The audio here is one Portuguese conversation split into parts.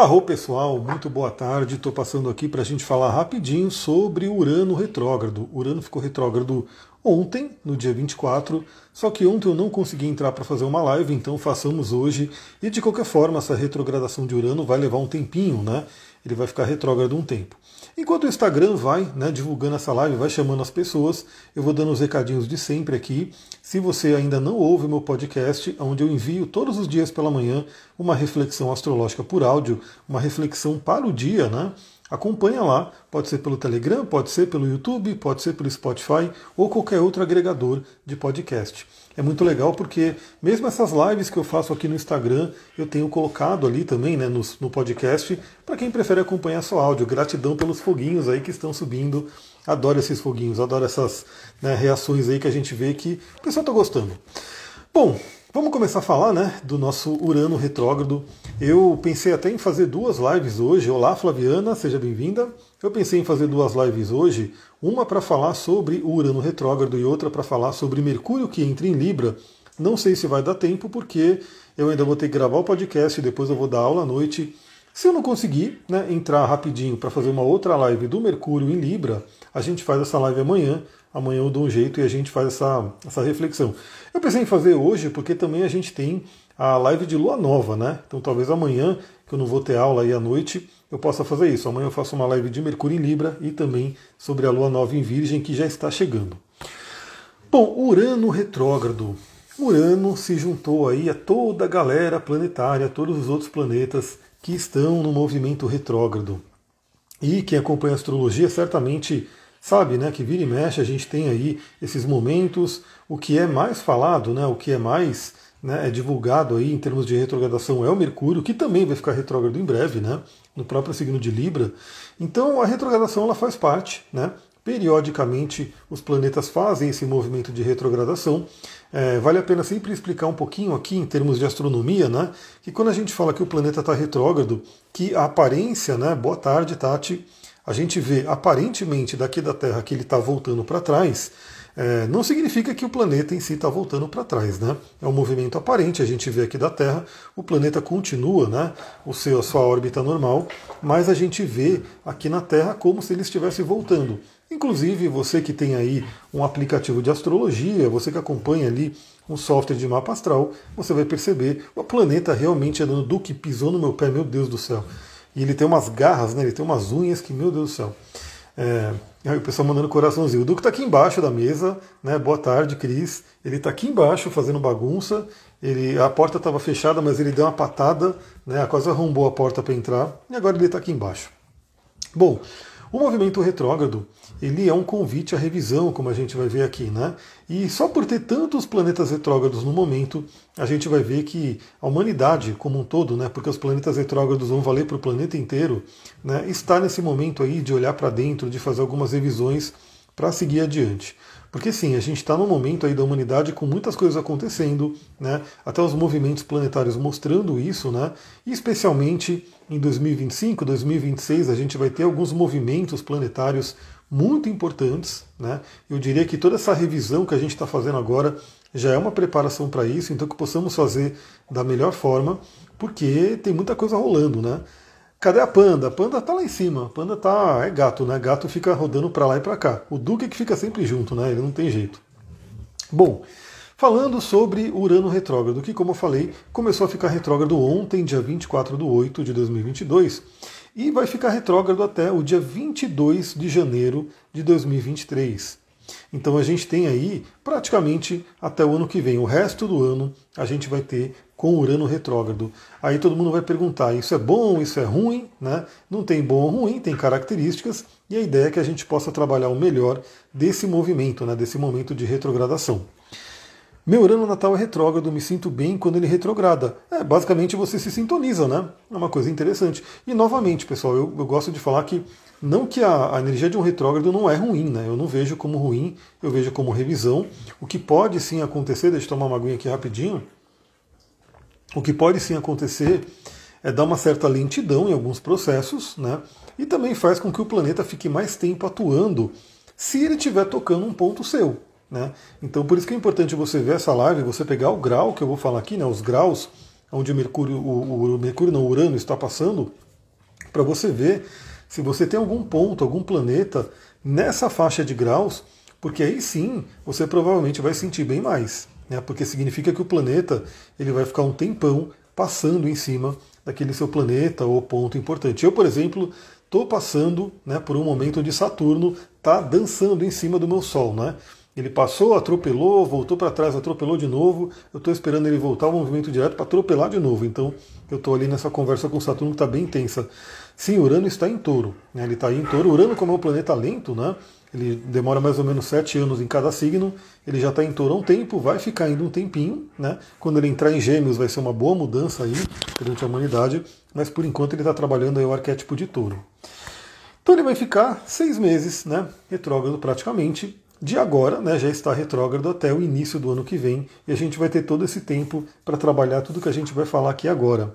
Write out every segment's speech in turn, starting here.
Arro pessoal, muito boa tarde. Estou passando aqui para a gente falar rapidinho sobre Urano retrógrado. Urano ficou retrógrado ontem, no dia 24, só que ontem eu não consegui entrar para fazer uma live, então façamos hoje. E de qualquer forma, essa retrogradação de Urano vai levar um tempinho, né? Ele vai ficar retrógrado um tempo. Enquanto o Instagram vai né, divulgando essa live, vai chamando as pessoas, eu vou dando os recadinhos de sempre aqui. Se você ainda não ouve meu podcast, onde eu envio todos os dias pela manhã uma reflexão astrológica por áudio, uma reflexão para o dia, né? Acompanha lá, pode ser pelo Telegram, pode ser pelo YouTube, pode ser pelo Spotify ou qualquer outro agregador de podcast. É muito legal porque mesmo essas lives que eu faço aqui no Instagram, eu tenho colocado ali também né, no, no podcast para quem prefere acompanhar só áudio. Gratidão pelos foguinhos aí que estão subindo. Adoro esses foguinhos, adoro essas né, reações aí que a gente vê que o pessoal está gostando. Bom, Vamos começar a falar né, do nosso Urano retrógrado. Eu pensei até em fazer duas lives hoje. Olá, Flaviana, seja bem-vinda. Eu pensei em fazer duas lives hoje, uma para falar sobre o Urano retrógrado e outra para falar sobre Mercúrio que entra em Libra. Não sei se vai dar tempo, porque eu ainda vou ter que gravar o podcast e depois eu vou dar aula à noite. Se eu não conseguir né, entrar rapidinho para fazer uma outra live do Mercúrio em Libra, a gente faz essa live amanhã amanhã eu dou um jeito e a gente faz essa, essa reflexão. Eu pensei em fazer hoje porque também a gente tem a live de lua nova, né? Então talvez amanhã, que eu não vou ter aula aí à noite, eu possa fazer isso. Amanhã eu faço uma live de Mercúrio em Libra e também sobre a lua nova em Virgem, que já está chegando. Bom, Urano retrógrado. Urano se juntou aí a toda a galera planetária, todos os outros planetas que estão no movimento retrógrado. E quem acompanha a astrologia certamente sabe, né, que vira e mexe a gente tem aí esses momentos, o que é mais falado, né, o que é mais né, é divulgado aí em termos de retrogradação é o Mercúrio, que também vai ficar retrógrado em breve, né, no próprio signo de Libra. Então a retrogradação ela faz parte, né, periodicamente os planetas fazem esse movimento de retrogradação. É, vale a pena sempre explicar um pouquinho aqui em termos de astronomia, né, que quando a gente fala que o planeta está retrógrado, que a aparência, né, boa tarde, Tati, a gente vê aparentemente daqui da Terra que ele está voltando para trás, é, não significa que o planeta em si está voltando para trás, né? É um movimento aparente, a gente vê aqui da Terra, o planeta continua, né? O seu, a sua órbita normal, mas a gente vê aqui na Terra como se ele estivesse voltando. Inclusive, você que tem aí um aplicativo de astrologia, você que acompanha ali um software de mapa astral, você vai perceber o planeta realmente andando do que pisou no meu pé, meu Deus do céu. E ele tem umas garras, né? Ele tem umas unhas que, meu Deus do céu. É, aí o pessoal mandando coraçãozinho. O Duque está aqui embaixo da mesa, né? Boa tarde, Cris. Ele está aqui embaixo fazendo bagunça. Ele, a porta estava fechada, mas ele deu uma patada, né? Quase arrombou a porta para entrar. E agora ele está aqui embaixo. Bom, o movimento retrógrado ele é um convite à revisão, como a gente vai ver aqui, né? E só por ter tantos planetas retrógrados no momento, a gente vai ver que a humanidade como um todo, né? Porque os planetas retrógrados vão valer para o planeta inteiro, né? Está nesse momento aí de olhar para dentro, de fazer algumas revisões para seguir adiante. Porque sim, a gente está num momento aí da humanidade com muitas coisas acontecendo, né? até os movimentos planetários mostrando isso, né? e especialmente em 2025, 2026, a gente vai ter alguns movimentos planetários muito importantes. Né? Eu diria que toda essa revisão que a gente está fazendo agora já é uma preparação para isso, então que possamos fazer da melhor forma, porque tem muita coisa rolando, né? Cadê a panda? A panda tá lá em cima. A panda tá. É gato, né? Gato fica rodando para lá e para cá. O Duque é que fica sempre junto, né? Ele não tem jeito. Bom, falando sobre Urano retrógrado, que, como eu falei, começou a ficar retrógrado ontem, dia 24 de 8 de 2022, e vai ficar retrógrado até o dia 22 de janeiro de 2023. Então a gente tem aí praticamente até o ano que vem. O resto do ano a gente vai ter com Urano retrógrado. Aí todo mundo vai perguntar: isso é bom, isso é ruim? Né? Não tem bom ou ruim, tem características, e a ideia é que a gente possa trabalhar o melhor desse movimento, né, desse momento de retrogradação. Meu Urano natal é retrógrado, me sinto bem quando ele retrograda. É, basicamente você se sintoniza, né? É uma coisa interessante. E novamente, pessoal, eu, eu gosto de falar que não que a, a, energia de um retrógrado não é ruim, né? Eu não vejo como ruim, eu vejo como revisão. O que pode sim acontecer, deixa eu tomar uma aguinha aqui rapidinho. O que pode sim acontecer é dar uma certa lentidão em alguns processos, né? E também faz com que o planeta fique mais tempo atuando se ele estiver tocando um ponto seu. Né? Então por isso que é importante você ver essa live, você pegar o grau que eu vou falar aqui, né, os graus onde o Mercúrio, o, o Mercúrio não, Urano está passando, para você ver se você tem algum ponto, algum planeta nessa faixa de graus, porque aí sim você provavelmente vai sentir bem mais, né? Porque significa que o planeta ele vai ficar um tempão passando em cima daquele seu planeta ou ponto importante. Eu, por exemplo, estou passando né, por um momento onde Saturno está dançando em cima do meu Sol, né? Ele passou, atropelou, voltou para trás, atropelou de novo. Eu estou esperando ele voltar ao movimento direto para atropelar de novo. Então eu estou ali nessa conversa com Saturno que está bem intensa. Sim, Urano está em touro. Né? Ele está em touro. Urano, como é um planeta lento, né? ele demora mais ou menos sete anos em cada signo. Ele já está em touro há um tempo, vai ficar ainda um tempinho. Né? Quando ele entrar em gêmeos vai ser uma boa mudança aí perante a humanidade. Mas por enquanto ele está trabalhando aí o arquétipo de touro. Então ele vai ficar seis meses, né, retrógrado praticamente, de agora, né, já está retrógrado até o início do ano que vem, e a gente vai ter todo esse tempo para trabalhar tudo que a gente vai falar aqui agora.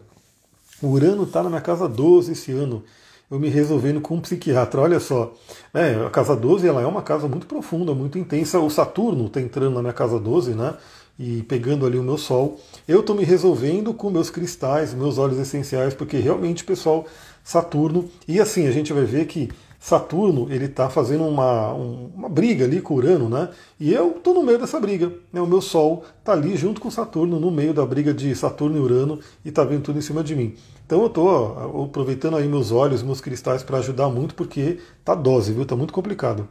O Urano está na minha casa 12 esse ano. Eu me resolvendo com um psiquiatra. Olha só, né, a casa 12 ela é uma casa muito profunda, muito intensa. O Saturno está entrando na minha casa 12, né? E pegando ali o meu sol. Eu estou me resolvendo com meus cristais, meus óleos essenciais, porque realmente, pessoal, Saturno. E assim, a gente vai ver que Saturno ele está fazendo uma, um, uma briga ali com Urano, né? E eu estou no meio dessa briga. Né? O meu Sol está ali junto com Saturno, no meio da briga de Saturno e Urano, e está vendo tudo em cima de mim. Então eu estou aproveitando aí meus olhos, meus cristais para ajudar muito, porque tá dose, viu? Tá muito complicado.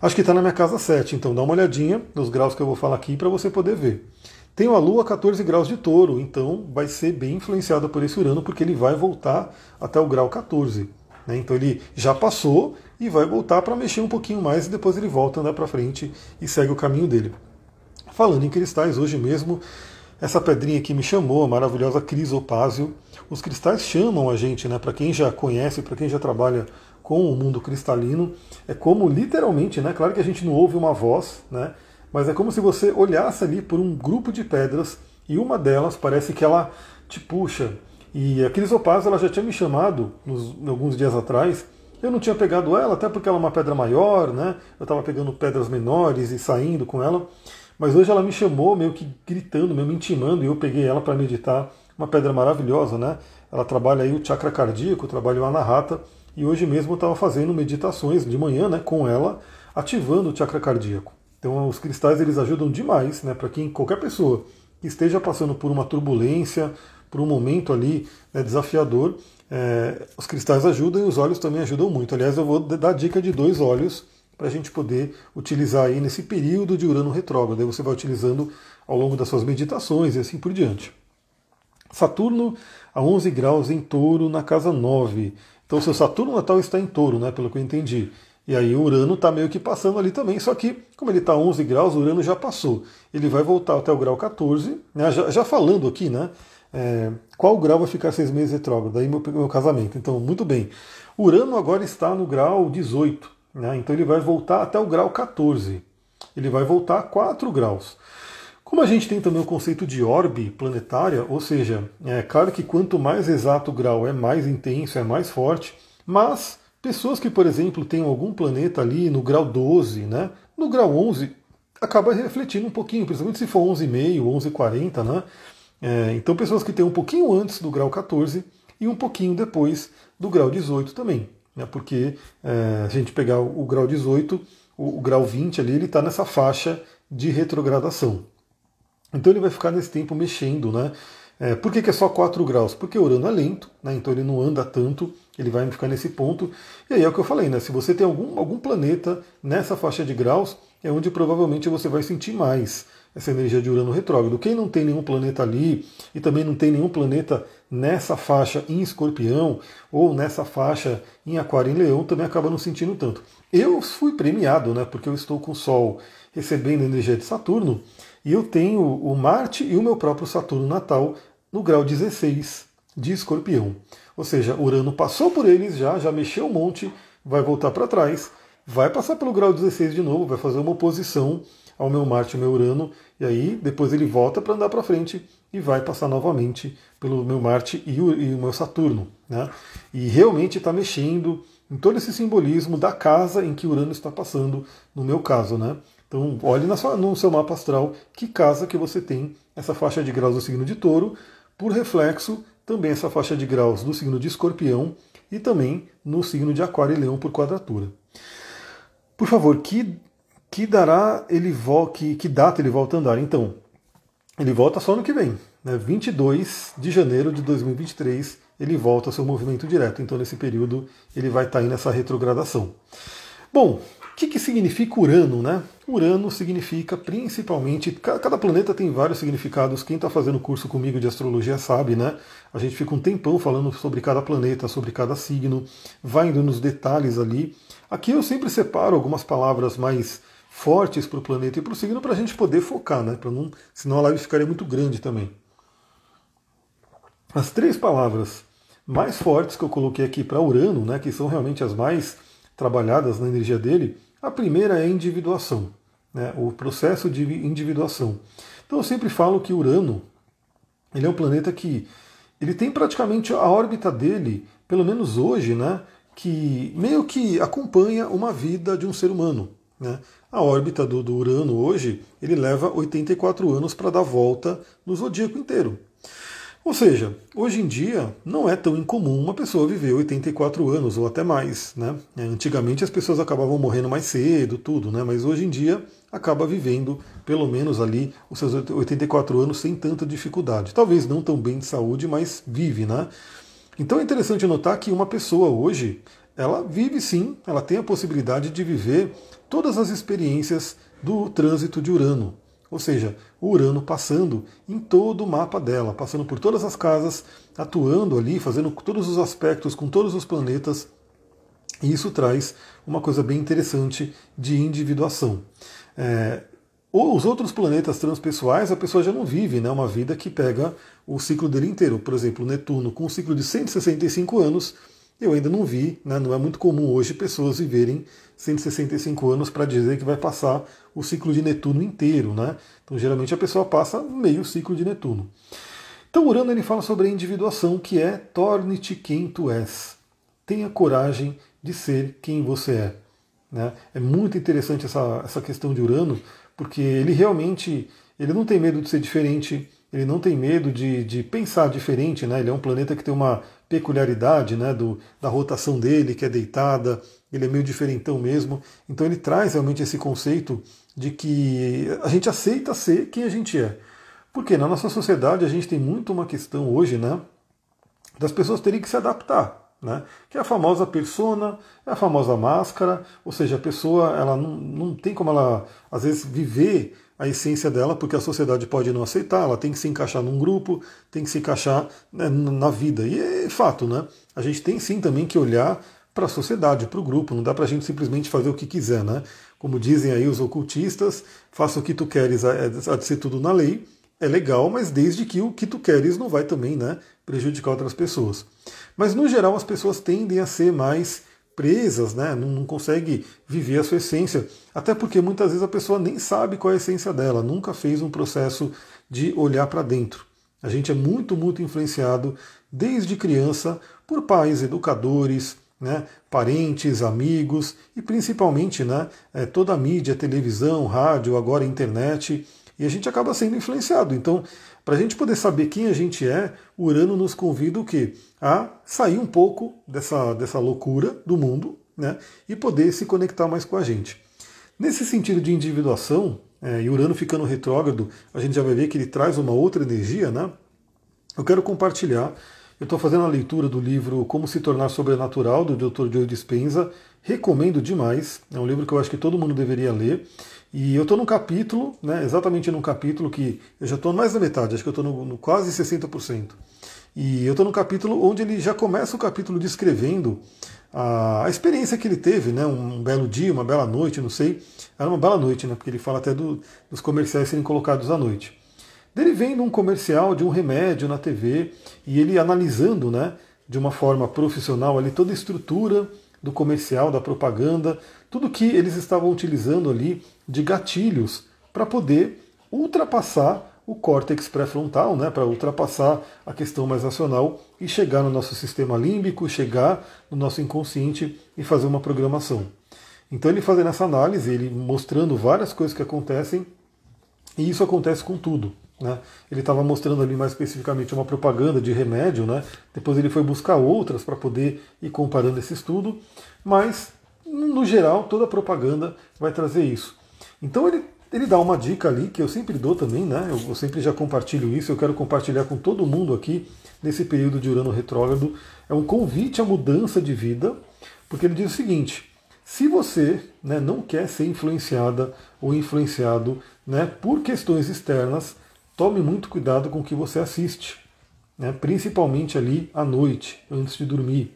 Acho que está na minha casa 7, então dá uma olhadinha nos graus que eu vou falar aqui para você poder ver. Tenho a Lua 14 graus de touro, então vai ser bem influenciado por esse Urano, porque ele vai voltar até o grau 14. Né? Então ele já passou e vai voltar para mexer um pouquinho mais e depois ele volta andar para frente e segue o caminho dele. Falando em cristais, hoje mesmo essa pedrinha aqui me chamou, a maravilhosa crisopásio. Os cristais chamam a gente, né? Para quem já conhece, para quem já trabalha com o mundo cristalino, é como literalmente, né? Claro que a gente não ouve uma voz, né? Mas é como se você olhasse ali por um grupo de pedras e uma delas parece que ela te puxa, e a Crisopaz ela já tinha me chamado nos, alguns dias atrás. Eu não tinha pegado ela, até porque ela é uma pedra maior, né? Eu estava pegando pedras menores e saindo com ela. Mas hoje ela me chamou, meio que gritando, meio me intimando, e eu peguei ela para meditar. Uma pedra maravilhosa, né? Ela trabalha aí o chakra cardíaco, trabalha o anahata. E hoje mesmo eu estava fazendo meditações de manhã, né? Com ela, ativando o chakra cardíaco. Então os cristais eles ajudam demais, né? Para quem qualquer pessoa que esteja passando por uma turbulência, por um momento ali né, desafiador, é, os cristais ajudam e os óleos também ajudam muito. Aliás, eu vou dar dica de dois óleos para a gente poder utilizar aí nesse período de Urano retrógrado. Aí você vai utilizando ao longo das suas meditações e assim por diante. Saturno a 11 graus em touro na casa 9. Então, seu Saturno natal está em touro, né, pelo que eu entendi. E aí o Urano está meio que passando ali também, só que como ele está a 11 graus, o Urano já passou. Ele vai voltar até o grau 14, né, já, já falando aqui, né? É, qual grau vai ficar seis meses retrógrado? Daí meu, meu casamento. Então, muito bem. Urano agora está no grau 18, né? então ele vai voltar até o grau 14. Ele vai voltar a 4 graus. Como a gente tem também o conceito de orbe planetária, ou seja, é claro que quanto mais exato o grau é mais intenso, é mais forte, mas pessoas que, por exemplo, têm algum planeta ali no grau 12, né, no grau 11, acaba refletindo um pouquinho, principalmente se for 11,5, 11,40, né? É, então, pessoas que têm um pouquinho antes do grau 14 e um pouquinho depois do grau 18 também. Né, porque é, a gente pegar o, grau 18, o, o, grau 20 ali, ele está nessa faixa de retrogradação. Então ele vai ficar nesse tempo mexendo, né? É, por que, que, é só 4 graus? Porque o Urano é lento, né? então ele não anda tanto, ele vai ficar nesse ponto. E aí é o que eu falei, né? Se você tem algum, algum planeta nessa faixa de graus, é onde provavelmente você vai sentir mais essa energia de Urano retrógrado. Quem não tem nenhum planeta ali e também não tem nenhum planeta nessa faixa em Escorpião ou nessa faixa em Aquário e Leão também acaba não sentindo tanto. Eu fui premiado, né? Porque eu estou com o Sol recebendo energia de Saturno e eu tenho o Marte e o meu próprio Saturno natal no grau 16 de Escorpião. Ou seja, Urano passou por eles já, já mexeu um monte, vai voltar para trás, vai passar pelo grau 16 de novo, vai fazer uma oposição ao meu Marte ao meu Urano, e aí depois ele volta para andar para frente e vai passar novamente pelo meu Marte e o, e o meu Saturno. Né? E realmente está mexendo em todo esse simbolismo da casa em que Urano está passando, no meu caso. Né? Então olhe sua, no seu mapa astral que casa que você tem essa faixa de graus do signo de touro, por reflexo, também essa faixa de graus do signo de escorpião e também no signo de Aquário e Leão por quadratura. Por favor, que, que dará ele que, que data ele volta a andar? Então, ele volta só no que vem, né? 22 de janeiro de 2023 ele volta ao seu movimento direto. Então, nesse período, ele vai estar aí nessa retrogradação. Bom, o que, que significa Urano, né? Urano significa principalmente. Cada planeta tem vários significados. Quem está fazendo curso comigo de astrologia sabe, né? A gente fica um tempão falando sobre cada planeta, sobre cada signo, vai indo nos detalhes ali. Aqui eu sempre separo algumas palavras mais fortes para o planeta e para o signo para a gente poder focar, né? Pra não, senão a live ficaria muito grande também. As três palavras mais fortes que eu coloquei aqui para Urano, né, que são realmente as mais trabalhadas na energia dele, a primeira é individuação, né, o processo de individuação. Então eu sempre falo que Urano ele é um planeta que ele tem praticamente a órbita dele, pelo menos hoje, né, que meio que acompanha uma vida de um ser humano. Né? A órbita do, do Urano hoje ele leva 84 anos para dar volta no zodíaco inteiro. Ou seja, hoje em dia não é tão incomum uma pessoa viver 84 anos ou até mais. Né? É, antigamente as pessoas acabavam morrendo mais cedo, tudo, né? mas hoje em dia acaba vivendo pelo menos ali os seus 84 anos sem tanta dificuldade. Talvez não tão bem de saúde, mas vive, né? Então é interessante notar que uma pessoa hoje, ela vive sim, ela tem a possibilidade de viver todas as experiências do trânsito de Urano. Ou seja, Urano passando em todo o mapa dela, passando por todas as casas, atuando ali, fazendo todos os aspectos com todos os planetas. E isso traz uma coisa bem interessante de individuação. É, os outros planetas transpessoais, a pessoa já não vive né, uma vida que pega o ciclo dele inteiro. Por exemplo, Netuno, com um ciclo de 165 anos, eu ainda não vi, né, não é muito comum hoje pessoas viverem 165 anos para dizer que vai passar o ciclo de Netuno inteiro. Né? Então, geralmente, a pessoa passa meio ciclo de Netuno. Então, Urano ele fala sobre a individuação, que é torne-te quem tu és. Tenha coragem de ser quem você é. Né? É muito interessante essa, essa questão de Urano, porque ele realmente ele não tem medo de ser diferente, ele não tem medo de, de pensar diferente, né? Ele é um planeta que tem uma peculiaridade né, do, da rotação dele, que é deitada, ele é meio diferentão mesmo. Então ele traz realmente esse conceito de que a gente aceita ser quem a gente é. Porque na nossa sociedade a gente tem muito uma questão hoje, né? Das pessoas terem que se adaptar. Né? Que é a famosa persona, é a famosa máscara, ou seja, a pessoa ela não, não tem como ela às vezes viver a essência dela, porque a sociedade pode não aceitar, ela tem que se encaixar num grupo, tem que se encaixar né, na vida. E é fato, né? A gente tem sim também que olhar para a sociedade, para o grupo, não dá para a gente simplesmente fazer o que quiser, né? Como dizem aí os ocultistas, faça o que tu queres, há de ser tudo na lei, é legal, mas desde que o que tu queres não vai também né, prejudicar outras pessoas. Mas no geral as pessoas tendem a ser mais presas, né? não, não consegue viver a sua essência. Até porque muitas vezes a pessoa nem sabe qual é a essência dela, nunca fez um processo de olhar para dentro. A gente é muito, muito influenciado desde criança por pais, educadores, né, parentes, amigos e principalmente né, é, toda a mídia, televisão, rádio, agora internet, e a gente acaba sendo influenciado. Então, para a gente poder saber quem a gente é, Urano nos convida o quê? A sair um pouco dessa, dessa loucura do mundo né, e poder se conectar mais com a gente. Nesse sentido de individuação, é, e Urano ficando retrógrado, a gente já vai ver que ele traz uma outra energia, né? Eu quero compartilhar. Eu estou fazendo a leitura do livro Como se tornar sobrenatural, do Dr. Joe Dispenza. Recomendo demais. É um livro que eu acho que todo mundo deveria ler. E eu estou num capítulo, né, exatamente num capítulo que eu já estou mais da metade, acho que eu estou no, no, quase 60%. E eu estou no capítulo onde ele já começa o capítulo descrevendo a, a, experiência que ele teve, né, um belo dia, uma bela noite, não sei. Era uma bela noite, né, porque ele fala até do, dos comerciais serem colocados à noite. Dele vendo um comercial de um remédio na TV e ele analisando né, de uma forma profissional ali toda a estrutura do comercial, da propaganda, tudo que eles estavam utilizando ali de gatilhos para poder ultrapassar o córtex pré-frontal, né, para ultrapassar a questão mais racional e chegar no nosso sistema límbico, chegar no nosso inconsciente e fazer uma programação. Então ele fazendo essa análise, ele mostrando várias coisas que acontecem, e isso acontece com tudo. Né? Ele estava mostrando ali mais especificamente uma propaganda de remédio, né? depois ele foi buscar outras para poder ir comparando esse estudo, mas no geral toda propaganda vai trazer isso. Então ele, ele dá uma dica ali que eu sempre dou também, né? eu, eu sempre já compartilho isso, eu quero compartilhar com todo mundo aqui nesse período de Urano retrógrado, é um convite à mudança de vida, porque ele diz o seguinte: se você né, não quer ser influenciada ou influenciado né, por questões externas, tome muito cuidado com o que você assiste, né, principalmente ali à noite, antes de dormir.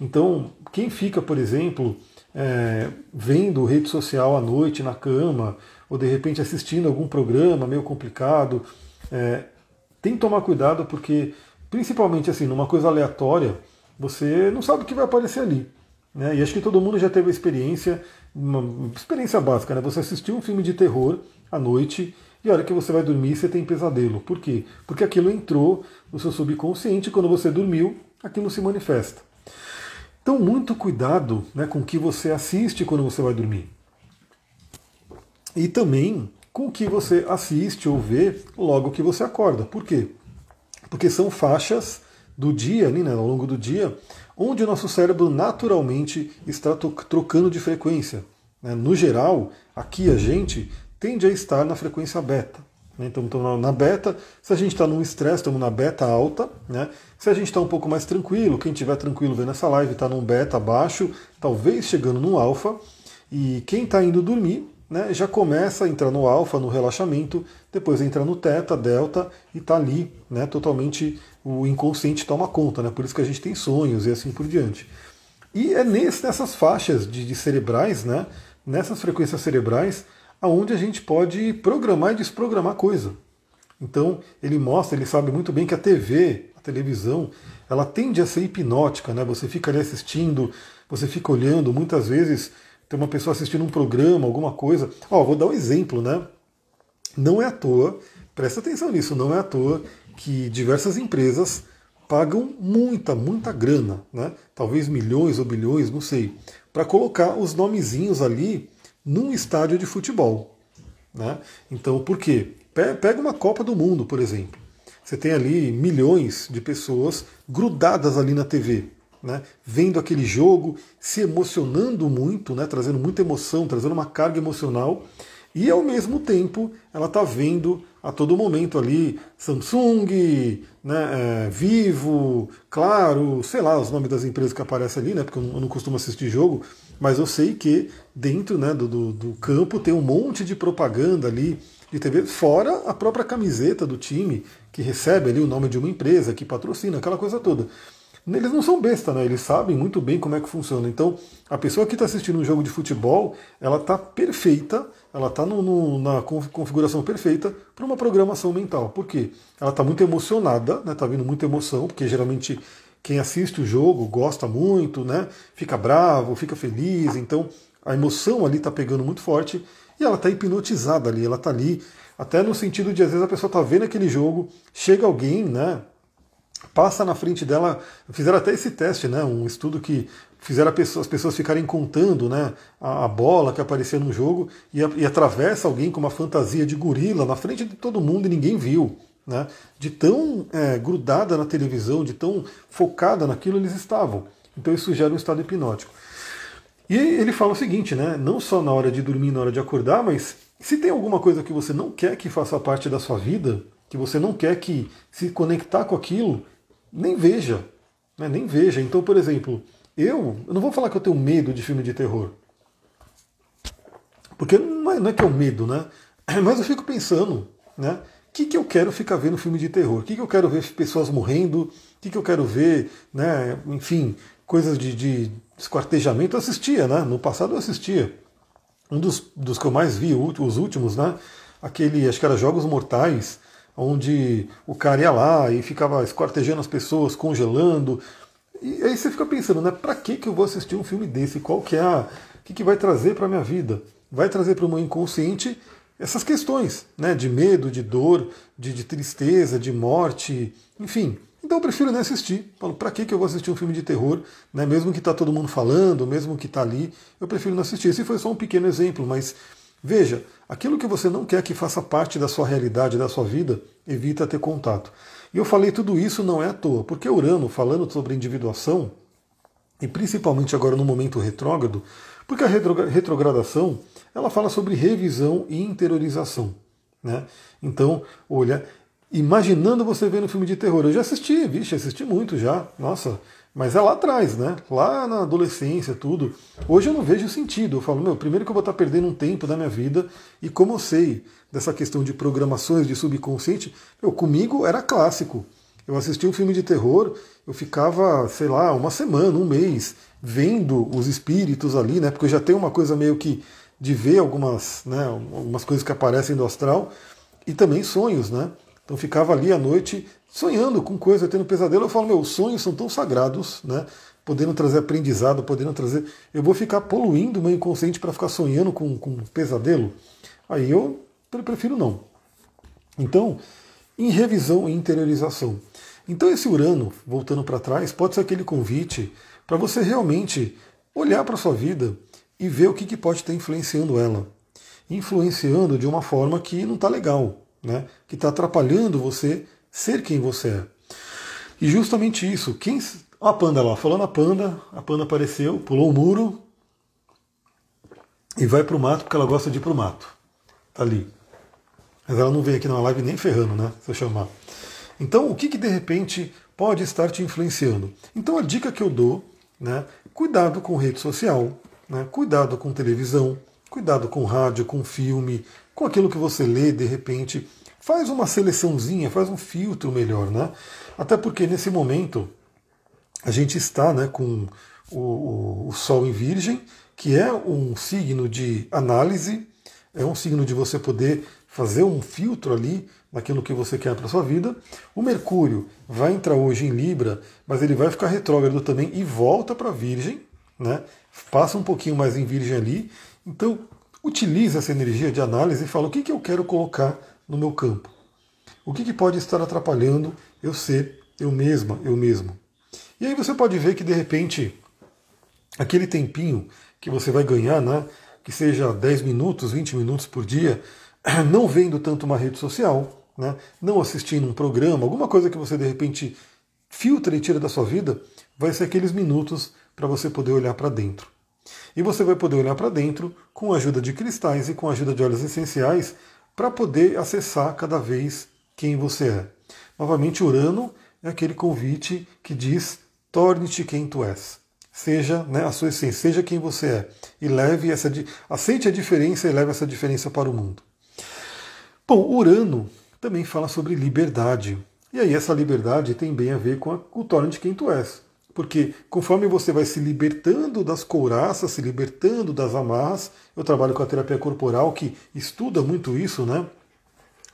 Então, quem fica, por exemplo, é, vendo rede social à noite na cama, ou de repente assistindo algum programa meio complicado, é, tem que tomar cuidado porque, principalmente assim, numa coisa aleatória, você não sabe o que vai aparecer ali. Né? E acho que todo mundo já teve a experiência, uma experiência básica, né? Você assistiu um filme de terror à noite e a hora que você vai dormir você tem pesadelo. Por quê? Porque aquilo entrou no seu subconsciente e quando você dormiu, aquilo se manifesta. Então, muito cuidado né, com o que você assiste quando você vai dormir. E também com o que você assiste ou vê logo que você acorda. Por quê? Porque são faixas do dia, né, ao longo do dia, onde o nosso cérebro naturalmente está trocando de frequência. Né? No geral, aqui a gente tende a estar na frequência beta. Né? Então, então, na beta, se a gente está num estresse, estamos na beta alta. Né? Se a gente está um pouco mais tranquilo, quem estiver tranquilo vendo essa live está num beta baixo, talvez chegando no alfa. E quem está indo dormir né, já começa a entrar no alfa, no relaxamento, depois entra no teta, delta e está ali, né, totalmente o inconsciente toma conta, né, por isso que a gente tem sonhos e assim por diante. E é nessas faixas de, de cerebrais, né, nessas frequências cerebrais, aonde a gente pode programar e desprogramar coisa. Então ele mostra, ele sabe muito bem que a TV, a televisão, ela tende a ser hipnótica, né? Você fica ali assistindo, você fica olhando, muitas vezes tem uma pessoa assistindo um programa, alguma coisa. Ó, vou dar um exemplo, né? Não é à toa, presta atenção nisso, não é à toa que diversas empresas pagam muita, muita grana, né? Talvez milhões ou bilhões, não sei, para colocar os nomezinhos ali num estádio de futebol. Né? Então, por quê? Pega uma Copa do Mundo, por exemplo. Você tem ali milhões de pessoas grudadas ali na TV né, vendo aquele jogo, se emocionando muito, né, trazendo muita emoção, trazendo uma carga emocional, e ao mesmo tempo ela está vendo a todo momento ali Samsung, né, é, Vivo, Claro, sei lá os nomes das empresas que aparecem ali, né, porque eu não costumo assistir jogo, mas eu sei que dentro né, do, do, campo tem um monte de propaganda ali de TV, fora a própria camiseta do time, que recebe ali o nome de uma empresa, que patrocina, aquela coisa toda eles não são besta, né? Eles sabem muito bem como é que funciona. Então, a pessoa que está assistindo um jogo de futebol, ela está perfeita, ela está na configuração perfeita para uma programação mental. Por quê? Ela está muito emocionada, está né? Tá vindo muita emoção, porque geralmente quem assiste o jogo gosta muito, né? Fica bravo, fica feliz. Então, a emoção ali está pegando muito forte e ela está hipnotizada ali, ela está ali, até no sentido de às vezes a pessoa está vendo aquele jogo, chega alguém, né? passa na frente dela. Fizeram até esse teste, né? Um estudo que fizeram as pessoas ficarem contando né, a, bola que aparecia no jogo e, atravessa alguém com uma fantasia de gorila na frente de todo mundo e ninguém viu. Né? De tão é, grudada na televisão, de tão focada naquilo eles estavam. Então isso gera um estado hipnótico. E ele fala o seguinte, né? Não só na hora de dormir, na hora de acordar, mas se tem alguma coisa que você não quer que faça parte da sua vida, que você não quer que se conectar com aquilo, nem veja. Né? Nem veja. Então, por exemplo, eu, eu não vou falar que eu tenho medo de filme de terror. Porque não é, não é que é o medo, né? Mas eu fico pensando, né? Que, que eu quero ficar vendo filme de terror? O que, que eu quero ver pessoas morrendo? O que, que eu quero ver, né? Enfim, coisas de, de esquartejamento. Eu assistia, né? No passado eu assistia. Um dos, dos que eu mais vi, os últimos, né? Aquele, acho que era Jogos Mortais, onde o cara ia lá e ficava esquartejando as pessoas, congelando. E aí você fica pensando, né? Para que que eu vou assistir um filme desse? Qual que é a, o que, que vai trazer para minha vida? Vai trazer para o meu inconsciente essas questões, né? De medo, de dor, de, de tristeza, de morte, enfim. Então eu prefiro nem assistir. Falo, que que eu vou assistir um filme de terror, né? Mesmo que tá todo mundo falando, mesmo que tá ali, eu prefiro não assistir. Esse foi só um pequeno exemplo, mas Veja, aquilo que você não quer que faça parte da sua realidade, da sua vida, evita ter contato. E eu falei tudo isso não é à toa, porque Urano, falando sobre individuação, e principalmente agora no momento retrógrado, porque a retrogradação ela fala sobre revisão e interiorização. Né? Então, olha, imaginando você vendo filme de terror. Eu já assisti, vixe, assisti muito já. Nossa, mas é lá atrás, né? Lá na adolescência, tudo. Hoje eu não vejo sentido. Eu falo, meu, primeiro que eu vou estar perdendo um tempo da minha vida, e como eu sei dessa questão de programações de subconsciente, meu, comigo era clássico. Eu assisti um filme de terror, eu ficava, sei lá, uma semana, um mês, vendo os espíritos ali, né? Porque eu já tenho uma coisa meio que de ver algumas, né, algumas coisas que aparecem do astral e também sonhos, né? Então ficava ali à noite sonhando com coisa, tendo pesadelo. Eu falo, meu, os sonhos são tão sagrados, né? Podendo trazer aprendizado, podendo trazer. Eu vou ficar poluindo o meu inconsciente para ficar sonhando com, com pesadelo? Aí eu prefiro não. Então, em revisão e interiorização. Então, esse Urano, voltando para trás, pode ser aquele convite para você realmente olhar para a sua vida e ver o que, que pode estar influenciando ela. Influenciando de uma forma que não está legal, né? que está atrapalhando você ser quem você é. E justamente isso, quem. A panda lá, falando a panda, a panda apareceu, pulou o muro e vai para o mato porque ela gosta de ir para o mato. Tá ali. Mas ela não vem aqui na live nem ferrando, né? Se eu chamar. Então, o que, que de repente pode estar te influenciando? Então, a dica que eu dou, né? Cuidado com rede social, né? Cuidado com televisão, cuidado com rádio, com filme, com aquilo que você lê, de repente. Faz uma seleçãozinha, faz um filtro melhor, né? Até porque nesse momento a gente está né, com o, o, o Sol em Virgem, que é um signo de análise, é um signo de você poder fazer um filtro ali naquilo que você quer para sua vida. O Mercúrio vai entrar hoje em Libra, mas ele vai ficar retrógrado também e volta para Virgem, né? passa um pouquinho mais em virgem ali. Então, utilize essa energia de análise e fala o que, que eu quero colocar no meu campo. O que, que pode estar atrapalhando eu ser eu mesma, eu mesmo. E aí você pode ver que de repente aquele tempinho que você vai ganhar, né, que seja 10 minutos, 20 minutos por dia, não vendo tanto uma rede social, né, não assistindo um programa, alguma coisa que você de repente filtra e tira da sua vida, vai ser aqueles minutos para você poder olhar para dentro. E você vai poder olhar para dentro com a ajuda de cristais e com a ajuda de óleos essenciais para poder acessar cada vez quem você é. Novamente, Urano é aquele convite que diz: torne-te quem tu és. Seja né, a sua essência, seja quem você é. E leve essa. Aceite a diferença e leve essa diferença para o mundo. Bom, Urano também fala sobre liberdade. E aí, essa liberdade tem bem a ver com a, o torne-te quem tu és. Porque conforme você vai se libertando das couraças, se libertando das amarras, eu trabalho com a terapia corporal que estuda muito isso, né?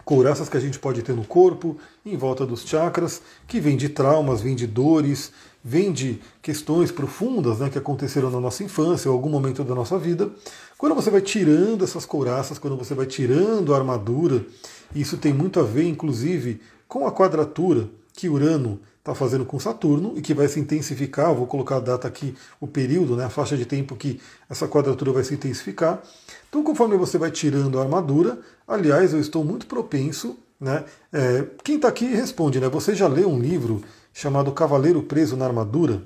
Couraças que a gente pode ter no corpo, em volta dos chakras, que vem de traumas, vem de dores, vem de questões profundas né, que aconteceram na nossa infância ou algum momento da nossa vida. Quando você vai tirando essas couraças, quando você vai tirando a armadura, isso tem muito a ver, inclusive, com a quadratura que Urano está fazendo com Saturno e que vai se intensificar. vou colocar a data aqui, o período, né, a faixa de tempo que essa quadratura vai se intensificar. Então, conforme você vai tirando a armadura, aliás, eu estou muito propenso. Né, é, quem está aqui responde, né? Você já leu um livro chamado Cavaleiro Preso na Armadura?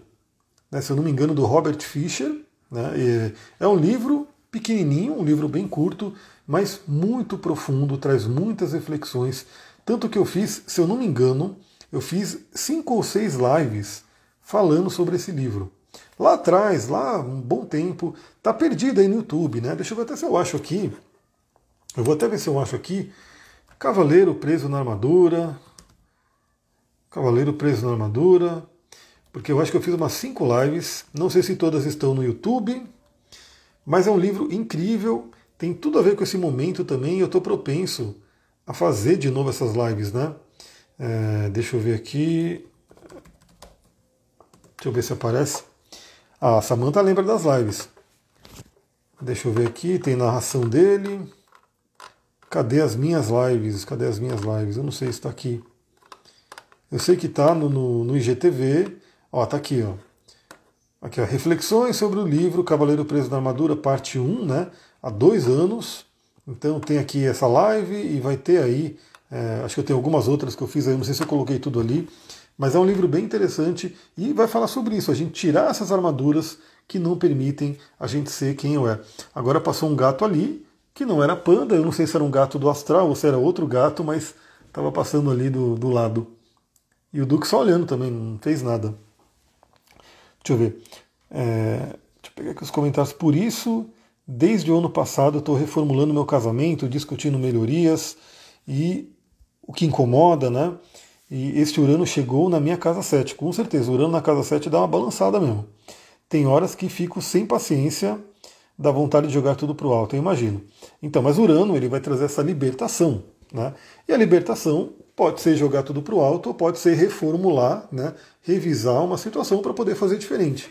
Né, se eu não me engano, do Robert Fisher. Né, é um livro pequenininho, um livro bem curto, mas muito profundo, traz muitas reflexões. Tanto que eu fiz, se eu não me engano, eu fiz cinco ou seis lives falando sobre esse livro. Lá atrás, lá um bom tempo, tá perdido aí no YouTube, né? Deixa eu ver até se eu acho aqui. Eu vou até ver se eu acho aqui. Cavaleiro preso na armadura. Cavaleiro preso na armadura. Porque eu acho que eu fiz umas cinco lives. Não sei se todas estão no YouTube. Mas é um livro incrível. Tem tudo a ver com esse momento também. Eu estou propenso a fazer de novo essas lives, né? É, deixa eu ver aqui. Deixa eu ver se aparece. Ah, a Samantha lembra das lives. Deixa eu ver aqui, tem narração dele. Cadê as minhas lives? Cadê as minhas lives? Eu não sei se está aqui. Eu sei que está no, no, no, IGTV. Ó, tá aqui, ó. Aqui, ó. Reflexões sobre o livro Cavaleiro Preso na Armadura, parte 1, né? Há dois anos. Então tem aqui essa live e vai ter aí, é, acho que eu tenho algumas outras que eu fiz aí, não sei se eu coloquei tudo ali, mas é um livro bem interessante e vai falar sobre isso, a gente tirar essas armaduras que não permitem a gente ser quem eu é. Agora passou um gato ali, que não era panda, eu não sei se era um gato do astral ou se era outro gato, mas estava passando ali do, do lado. E o Duque só olhando também, não fez nada. Deixa eu ver. É, deixa eu pegar aqui os comentários. Por isso, desde o ano passado, estou reformulando meu casamento, discutindo melhorias e o que incomoda, né? E este Urano chegou na minha casa 7. Com certeza, Urano na casa 7 dá uma balançada mesmo. Tem horas que fico sem paciência, dá vontade de jogar tudo para o alto, eu imagino. Então, mas Urano ele vai trazer essa libertação. Né? E a libertação pode ser jogar tudo para o alto ou pode ser reformular, né? revisar uma situação para poder fazer diferente.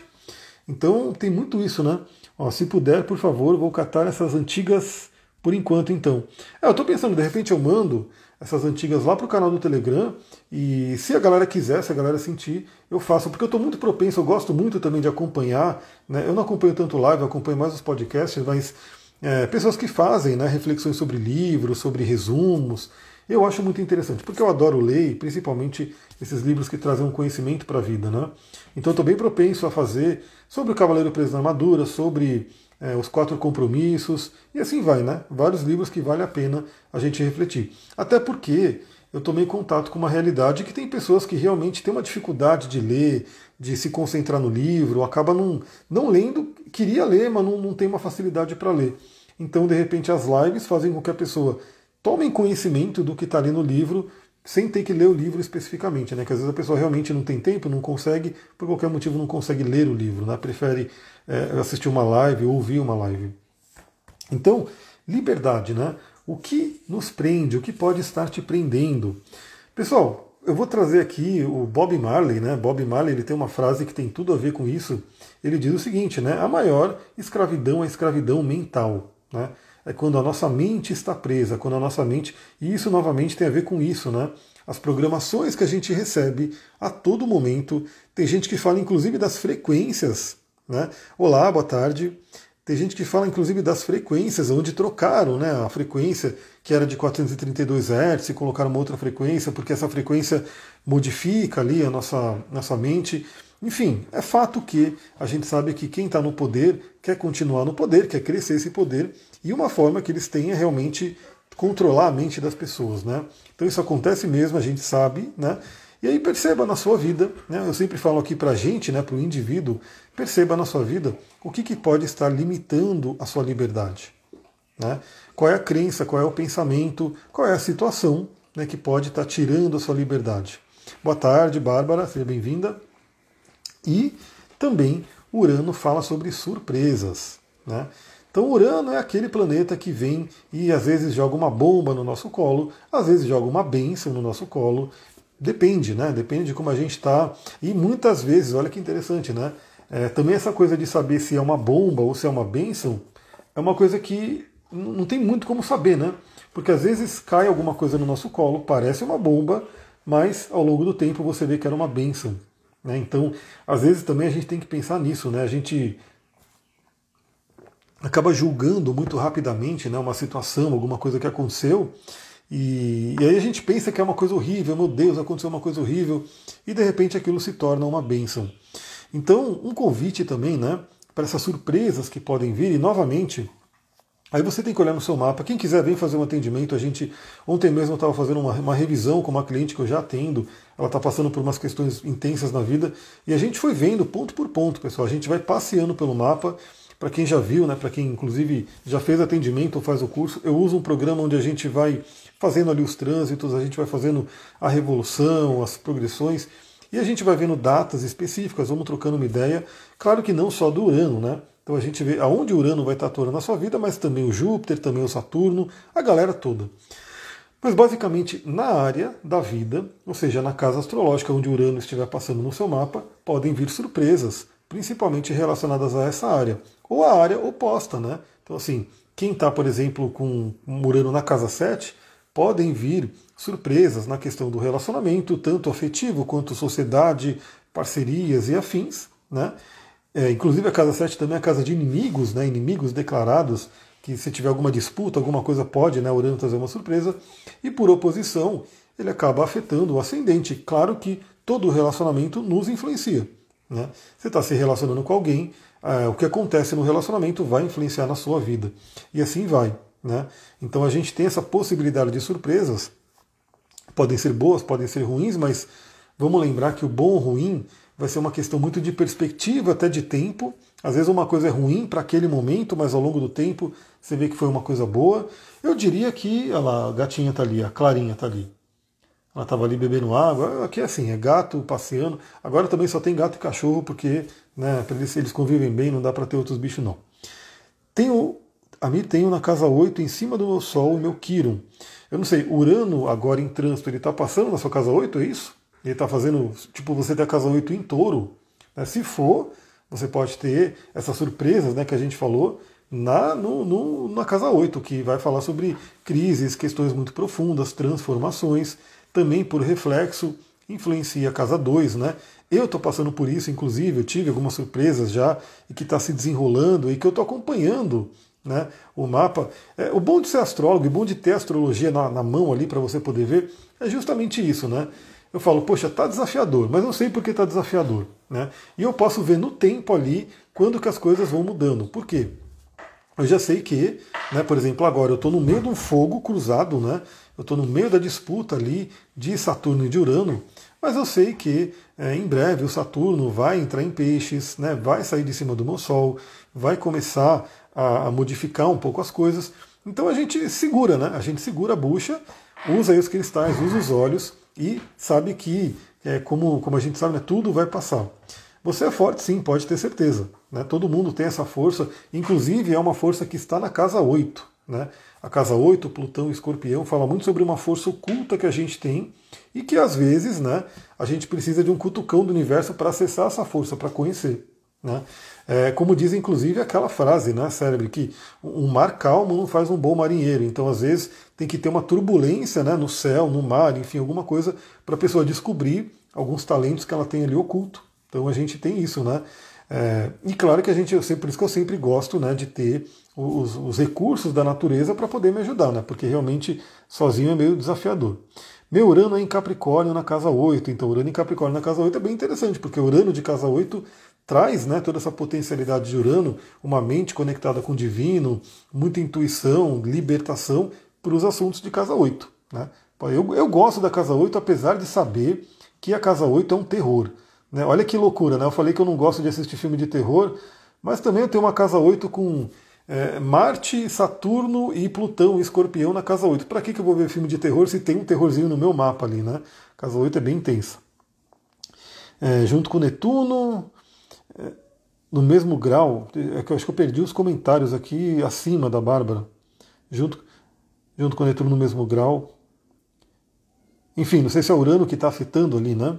Então tem muito isso, né? Ó, se puder, por favor, vou catar essas antigas por enquanto, então. É, eu estou pensando, de repente eu mando essas antigas lá para o canal do Telegram e se a galera quiser, se a galera sentir, eu faço, porque eu estou muito propenso, eu gosto muito também de acompanhar, né? eu não acompanho tanto live, eu acompanho mais os podcasts, mas é, pessoas que fazem né, reflexões sobre livros, sobre resumos, eu acho muito interessante, porque eu adoro ler, principalmente esses livros que trazem um conhecimento para a vida. Né? Então estou bem propenso a fazer sobre o Cavaleiro Preso na Armadura, sobre é, os quatro compromissos, e assim vai, né? Vários livros que vale a pena a gente refletir. Até porque eu tomei contato com uma realidade que tem pessoas que realmente têm uma dificuldade de ler, de se concentrar no livro, acaba não, não lendo, queria ler, mas não, não tem uma facilidade para ler. Então, de repente, as lives fazem com que a pessoa tome conhecimento do que está ali no livro, sem ter que ler o livro especificamente, né? Que às vezes a pessoa realmente não tem tempo, não consegue, por qualquer motivo não consegue ler o livro, né? Prefere é, assistir uma live ou ouvir uma live. Então, liberdade, né? O que nos prende, o que pode estar te prendendo? Pessoal, eu vou trazer aqui o Bob Marley, né? Bob Marley ele tem uma frase que tem tudo a ver com isso. Ele diz o seguinte, né? A maior escravidão é a escravidão mental, né? É quando a nossa mente está presa, quando a nossa mente. E isso novamente tem a ver com isso, né? As programações que a gente recebe a todo momento. Tem gente que fala inclusive das frequências né? Olá, boa tarde. Tem gente que fala inclusive das frequências, onde trocaram né, a frequência que era de 432 Hz e colocaram uma outra frequência, porque essa frequência modifica ali a nossa, nossa mente. Enfim, é fato que a gente sabe que quem está no poder quer continuar no poder, quer crescer esse poder, e uma forma que eles têm é realmente controlar a mente das pessoas. Né? Então isso acontece mesmo, a gente sabe, né? E aí perceba na sua vida, né, eu sempre falo aqui para a gente, né, para o indivíduo, perceba na sua vida o que, que pode estar limitando a sua liberdade. Né? Qual é a crença, qual é o pensamento, qual é a situação né, que pode estar tirando a sua liberdade. Boa tarde, Bárbara, seja bem-vinda. E também Urano fala sobre surpresas. Né? Então, Urano é aquele planeta que vem e às vezes joga uma bomba no nosso colo, às vezes joga uma bênção no nosso colo, Depende, né? Depende de como a gente está. E muitas vezes, olha que interessante, né? É, também essa coisa de saber se é uma bomba ou se é uma bênção é uma coisa que não tem muito como saber, né? Porque às vezes cai alguma coisa no nosso colo, parece uma bomba, mas ao longo do tempo você vê que era uma bênção. Né? Então, às vezes também a gente tem que pensar nisso, né? A gente acaba julgando muito rapidamente né, uma situação, alguma coisa que aconteceu, e, e, aí a gente pensa que é uma coisa horrível, meu Deus, aconteceu uma coisa horrível, e de repente aquilo se torna uma bênção. Então, um convite também, né, para essas surpresas que podem vir, e novamente, aí você tem que olhar no seu mapa. Quem quiser vir fazer um atendimento, a gente, ontem mesmo eu estava fazendo uma, uma, revisão com uma cliente que eu já atendo, ela está passando por umas questões intensas na vida, e a gente foi vendo ponto por ponto, pessoal, a gente vai passeando pelo mapa para quem já viu, né, para quem inclusive já fez atendimento ou faz o curso, eu uso um programa onde a gente vai fazendo ali os trânsitos, a gente vai fazendo a revolução, as progressões, e a gente vai vendo datas específicas, vamos trocando uma ideia. Claro que não só do Urano, né? Então a gente vê aonde o Urano vai estar atuando na sua vida, mas também o Júpiter, também o Saturno, a galera toda. Mas basicamente na área da vida, ou seja, na casa astrológica onde o Urano estiver passando no seu mapa, podem vir surpresas, principalmente relacionadas a essa área, ou a área oposta, né? Então assim, quem está, por exemplo, com Urano na casa 7, podem vir surpresas na questão do relacionamento, tanto afetivo quanto sociedade, parcerias e afins. Né? É, inclusive a casa 7 também é a casa de inimigos, né? inimigos declarados. que se tiver alguma disputa, alguma coisa pode, né, Urano trazer uma surpresa, e por oposição, ele acaba afetando o ascendente. Claro que todo relacionamento nos influencia. Né? Você está se relacionando com alguém, é, o que acontece no relacionamento vai influenciar na sua vida. E assim vai. Né? Então a gente tem essa possibilidade de surpresas. Podem ser boas, podem ser ruins, mas vamos lembrar que o bom ou ruim vai ser uma questão muito de perspectiva, até de tempo. Às vezes uma coisa é ruim para aquele momento, mas ao longo do tempo você vê que foi uma coisa boa. Eu diria que, olha lá, a gatinha está ali, a Clarinha está ali. Ela estava ali bebendo água. Aqui é assim, é gato passeando. Agora também só tem gato e cachorro, porque né, eles, eles convivem bem, não dá para ter outros bichos não. Tenho, a mim tenho na casa 8, em cima do meu Sol, o meu Quiron. Eu não sei, Urano agora em trânsito, ele está passando na sua casa 8, é isso? Ele está fazendo, tipo, você tem a casa 8 em touro. Né? Se for, você pode ter essas surpresas né, que a gente falou na, no, no, na casa 8, que vai falar sobre crises, questões muito profundas, transformações também por reflexo influencia a casa 2, né? Eu estou passando por isso, inclusive, eu tive algumas surpresas já e que está se desenrolando e que eu estou acompanhando né, o mapa. É, o bom de ser astrólogo e bom de ter astrologia na, na mão ali para você poder ver é justamente isso, né? Eu falo, poxa, tá desafiador, mas não sei por que está desafiador, né? E eu posso ver no tempo ali quando que as coisas vão mudando. Por quê? Eu já sei que, né, por exemplo, agora eu estou no meio de um fogo cruzado, né? eu estou no meio da disputa ali de Saturno e de Urano, mas eu sei que é, em breve o Saturno vai entrar em peixes, né, vai sair de cima do meu Sol, vai começar a, a modificar um pouco as coisas. Então a gente segura, né? A gente segura a bucha, usa aí os cristais, usa os olhos e sabe que, é, como, como a gente sabe, né, tudo vai passar. Você é forte, sim, pode ter certeza. Né? Todo mundo tem essa força, inclusive é uma força que está na casa 8. Né? A casa 8, Plutão e Escorpião, fala muito sobre uma força oculta que a gente tem e que às vezes né, a gente precisa de um cutucão do universo para acessar essa força, para conhecer. Né? É, como diz inclusive aquela frase, né, cérebro, que um mar calmo não faz um bom marinheiro. Então, às vezes, tem que ter uma turbulência né, no céu, no mar, enfim, alguma coisa para a pessoa descobrir alguns talentos que ela tem ali oculto. Então a gente tem isso, né? É, e claro que a gente, eu sempre, por isso que eu sempre gosto né, de ter os, os recursos da natureza para poder me ajudar, né? Porque realmente sozinho é meio desafiador. Meu Urano é em Capricórnio na casa 8, então Urano em Capricórnio na casa 8 é bem interessante, porque Urano de casa 8 traz né, toda essa potencialidade de Urano, uma mente conectada com o divino, muita intuição, libertação para os assuntos de casa 8. Né? Eu, eu gosto da casa 8, apesar de saber que a casa 8 é um terror. Né? Olha que loucura, né? Eu falei que eu não gosto de assistir filme de terror, mas também eu tenho uma casa 8 com é, Marte, Saturno e Plutão Escorpião na casa 8. Para que, que eu vou ver filme de terror se tem um terrorzinho no meu mapa ali, né? Casa 8 é bem intensa. É, junto com Netuno, no mesmo grau, é que eu acho que eu perdi os comentários aqui acima da Bárbara. Junto, junto com Netuno no mesmo grau. Enfim, não sei se é Urano que está afetando ali, né?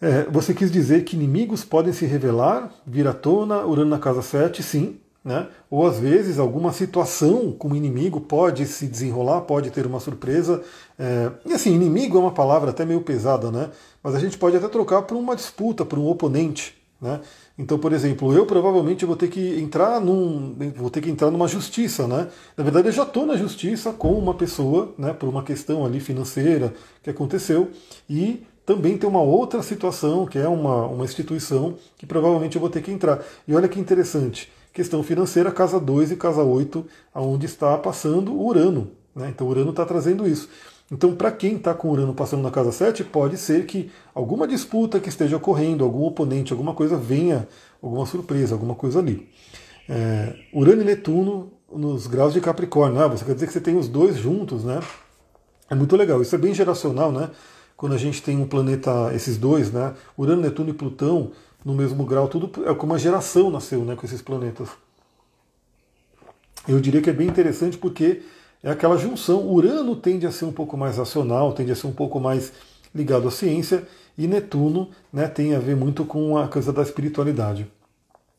É, você quis dizer que inimigos podem se revelar, vir à tona, Urano na casa 7, sim, né? Ou às vezes alguma situação com o inimigo pode se desenrolar, pode ter uma surpresa. É... E assim, inimigo é uma palavra até meio pesada, né? Mas a gente pode até trocar por uma disputa, por um oponente. Né? Então, por exemplo, eu provavelmente vou ter que entrar num, vou ter que entrar numa justiça, né? Na verdade, eu já estou na justiça com uma pessoa, né? Por uma questão ali financeira que aconteceu e também tem uma outra situação que é uma, uma instituição que provavelmente eu vou ter que entrar. E olha que interessante questão financeira, casa 2 e casa 8, aonde está passando o Urano. Né? Então Urano está trazendo isso. Então, para quem está com Urano passando na casa 7, pode ser que alguma disputa que esteja ocorrendo, algum oponente, alguma coisa venha, alguma surpresa, alguma coisa ali. É, Urano e Netuno nos graus de Capricórnio. Ah, você quer dizer que você tem os dois juntos, né? É muito legal. Isso é bem geracional, né? Quando a gente tem um planeta, esses dois, né? Urano, Netuno e Plutão, no mesmo grau, tudo é como a geração nasceu né, com esses planetas. Eu diria que é bem interessante porque é aquela junção. Urano tende a ser um pouco mais racional, tende a ser um pouco mais ligado à ciência, e Netuno né, tem a ver muito com a coisa da espiritualidade.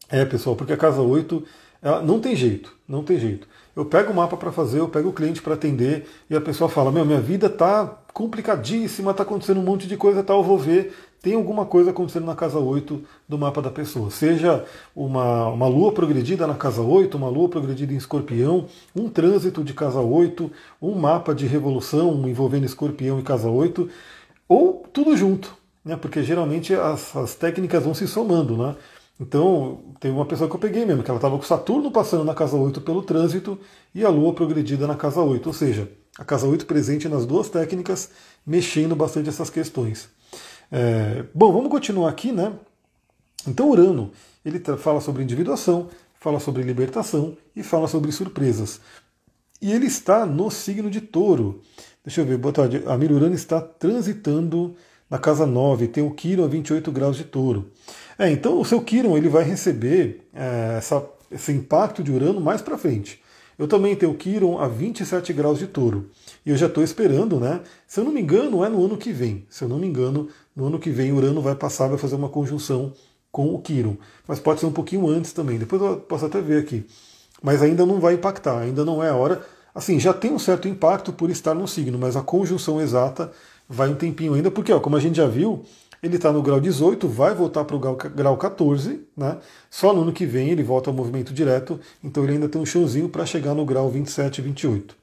É, pessoal, porque a casa 8 ela não tem jeito, não tem jeito. Eu pego o mapa para fazer, eu pego o cliente para atender e a pessoa fala: Meu, minha vida tá complicadíssima, tá acontecendo um monte de coisa, tal, eu vou ver, tem alguma coisa acontecendo na casa 8 do mapa da pessoa. Seja uma, uma lua progredida na casa 8, uma lua progredida em escorpião, um trânsito de casa 8, um mapa de revolução envolvendo escorpião e casa 8, ou tudo junto, né? porque geralmente as, as técnicas vão se somando. Né? Então, tem uma pessoa que eu peguei mesmo, que ela estava com Saturno passando na casa 8 pelo trânsito e a Lua progredida na casa 8, ou seja, a casa 8 presente nas duas técnicas, mexendo bastante essas questões. É, bom, vamos continuar aqui, né? Então, Urano, ele fala sobre individuação, fala sobre libertação e fala sobre surpresas. E ele está no signo de touro. Deixa eu ver, boa tarde. A Urano está transitando na casa 9, tem o Quiron a 28 graus de touro. É, então o seu Quiron ele vai receber é, essa, esse impacto de Urano mais para frente. Eu também tenho Quiron a 27 graus de touro. E eu já estou esperando, né? Se eu não me engano, é no ano que vem. Se eu não me engano, no ano que vem Urano vai passar, vai fazer uma conjunção com o Quiron. Mas pode ser um pouquinho antes também. Depois eu posso até ver aqui. Mas ainda não vai impactar, ainda não é a hora. Assim, já tem um certo impacto por estar no signo, mas a conjunção exata vai um tempinho ainda, porque, ó, como a gente já viu, ele está no grau 18, vai voltar para o grau 14, né? Só no ano que vem ele volta ao movimento direto, então ele ainda tem um chãozinho para chegar no grau 27, 28.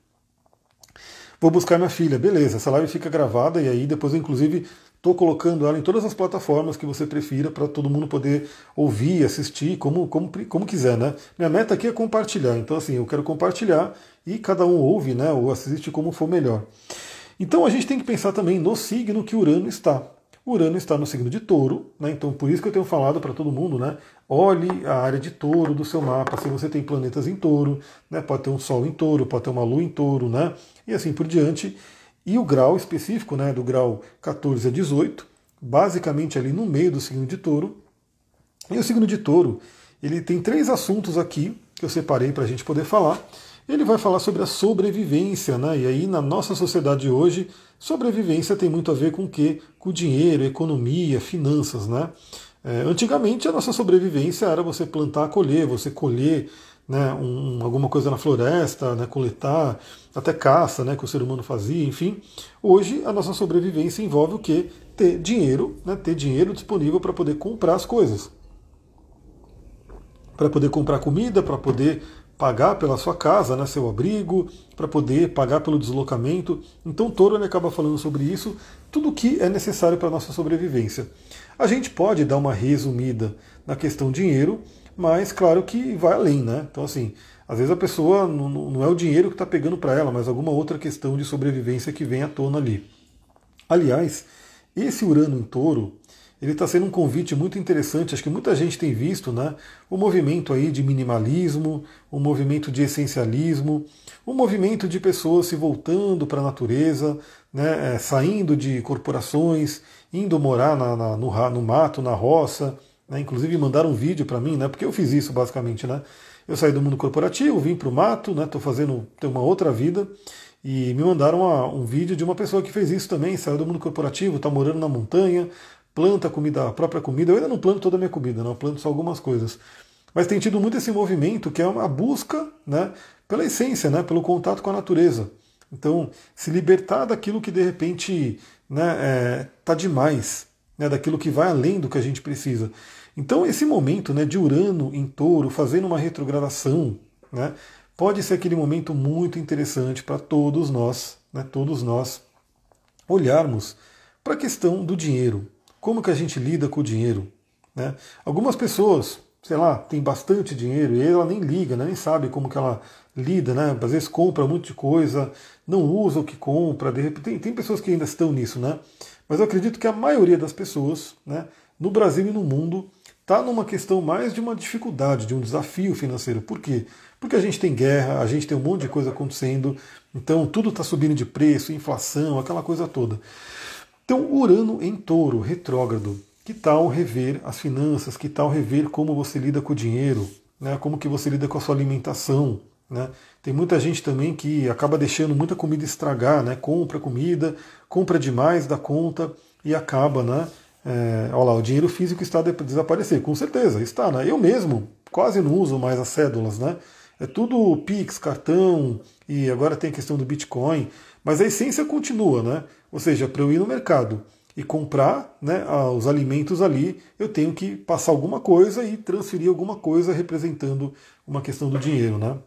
Vou buscar minha filha, beleza, essa live fica gravada e aí depois eu, inclusive, estou colocando ela em todas as plataformas que você prefira para todo mundo poder ouvir, assistir, como, como, como quiser, né? Minha meta aqui é compartilhar, então assim, eu quero compartilhar e cada um ouve, né, ou assiste como for melhor. Então a gente tem que pensar também no signo que Urano está. Urano está no signo de touro, né? então por isso que eu tenho falado para todo mundo, né? Olhe a área de touro do seu mapa, se você tem planetas em touro, né? pode ter um Sol em touro, pode ter uma Lua em touro, né? E assim por diante. E o grau específico, né? Do grau 14 a 18, basicamente ali no meio do signo de touro. E o signo de touro, ele tem três assuntos aqui que eu separei para a gente poder falar. Ele vai falar sobre a sobrevivência, né? E aí na nossa sociedade hoje, sobrevivência tem muito a ver com o quê? Com dinheiro, economia, finanças, né? É, antigamente a nossa sobrevivência era você plantar, colher, você colher né, um, alguma coisa na floresta, né, coletar, até caça, né, que o ser humano fazia, enfim. Hoje a nossa sobrevivência envolve o quê? Ter dinheiro, né, ter dinheiro disponível para poder comprar as coisas. Para poder comprar comida, para poder pagar pela sua casa, né, seu abrigo, para poder pagar pelo deslocamento. Então, Toro acaba falando sobre isso, tudo o que é necessário para a nossa sobrevivência. A gente pode dar uma resumida na questão dinheiro, mas claro que vai além, né? Então, assim, às vezes a pessoa não, não é o dinheiro que está pegando para ela, mas alguma outra questão de sobrevivência que vem à tona ali. Aliás, esse Urano em Touro, ele está sendo um convite muito interessante, acho que muita gente tem visto, né? O movimento aí de minimalismo, o movimento de essencialismo, o movimento de pessoas se voltando para a natureza, né? É, saindo de corporações, indo morar na, na, no, no, mato, na roça, né? inclusive mandaram um vídeo para mim, né? Porque eu fiz isso basicamente, né? Eu saí do mundo corporativo, vim para o mato, né? Estou fazendo ter uma outra vida. E me mandaram uma, um vídeo de uma pessoa que fez isso também, saiu do mundo corporativo, está morando na montanha, planta a comida, a própria comida. Eu ainda não planto toda a minha comida, não, eu planto só algumas coisas. Mas tem tido muito esse movimento que é a busca né, pela essência, né, pelo contato com a natureza. Então, se libertar daquilo que de repente né, é, tá demais, né, daquilo que vai além do que a gente precisa. Então, esse momento né, de Urano em touro, fazendo uma retrogradação, né, pode ser aquele momento muito interessante para todos nós, né, todos nós, olharmos para a questão do dinheiro, como que a gente lida com o dinheiro? Né? Algumas pessoas, sei lá, tem bastante dinheiro e ela nem liga, né? nem sabe como que ela lida, né? Às vezes compra um monte de coisa, não usa o que compra, de repente, tem, tem pessoas que ainda estão nisso, né? Mas eu acredito que a maioria das pessoas, né, no Brasil e no mundo, está numa questão mais de uma dificuldade, de um desafio financeiro. Por quê? Porque a gente tem guerra, a gente tem um monte de coisa acontecendo, então tudo está subindo de preço, inflação, aquela coisa toda. Então, Urano em touro, retrógrado. Que tal rever as finanças? Que tal rever como você lida com o dinheiro? Né? Como que você lida com a sua alimentação? Né? Tem muita gente também que acaba deixando muita comida estragar, né? compra comida, compra demais da conta e acaba, né? É, olha lá, o dinheiro físico está a desaparecer, com certeza, está, né? Eu mesmo quase não uso mais as cédulas, né? É tudo Pix, cartão, e agora tem a questão do Bitcoin, mas a essência continua, né? Ou seja, para eu ir no mercado e comprar né, os alimentos ali, eu tenho que passar alguma coisa e transferir alguma coisa representando uma questão do dinheiro. Né?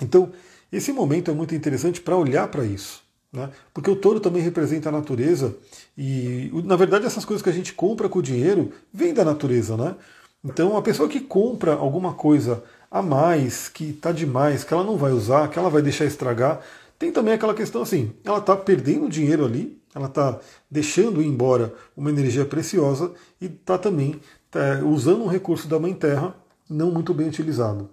Então, esse momento é muito interessante para olhar para isso. Né? Porque o touro também representa a natureza e, na verdade, essas coisas que a gente compra com o dinheiro vêm da natureza. Né? Então, a pessoa que compra alguma coisa a mais, que está demais, que ela não vai usar, que ela vai deixar estragar, tem também aquela questão assim: ela está perdendo dinheiro ali, ela está deixando ir embora uma energia preciosa e está também tá, usando um recurso da Mãe Terra não muito bem utilizado.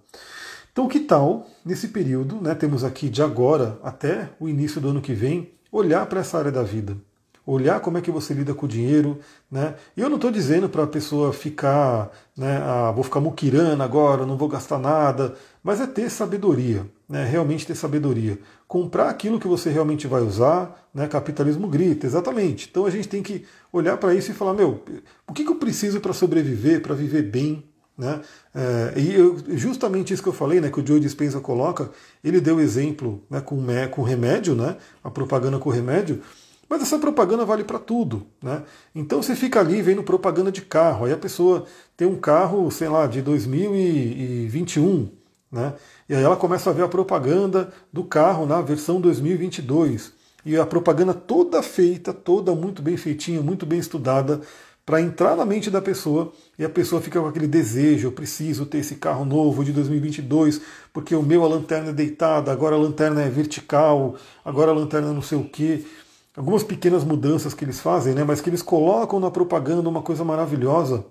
Então, que tal, nesse período, né, temos aqui de agora até o início do ano que vem, olhar para essa área da vida? Olhar como é que você lida com o dinheiro, né? E eu não estou dizendo para a pessoa ficar, né, ah, vou ficar muquirando agora, não vou gastar nada, mas é ter sabedoria, né, realmente ter sabedoria. Comprar aquilo que você realmente vai usar, né, capitalismo grita, exatamente. Então a gente tem que olhar para isso e falar, meu, o que, que eu preciso para sobreviver, para viver bem, né? É, e eu, justamente isso que eu falei, né, que o Joe Dispenza coloca, ele deu exemplo né, com, com remédio, né, a propaganda com remédio, mas essa propaganda vale para tudo. Né? Então você fica ali vendo propaganda de carro, aí a pessoa tem um carro, sei lá, de 2021, né? e aí ela começa a ver a propaganda do carro na versão 2022. E a propaganda toda feita, toda muito bem feitinha, muito bem estudada, para entrar na mente da pessoa e a pessoa fica com aquele desejo, eu preciso ter esse carro novo de 2022, porque o meu a lanterna é deitada, agora a lanterna é vertical, agora a lanterna não sei o quê. Algumas pequenas mudanças que eles fazem, né, mas que eles colocam na propaganda uma coisa maravilhosa.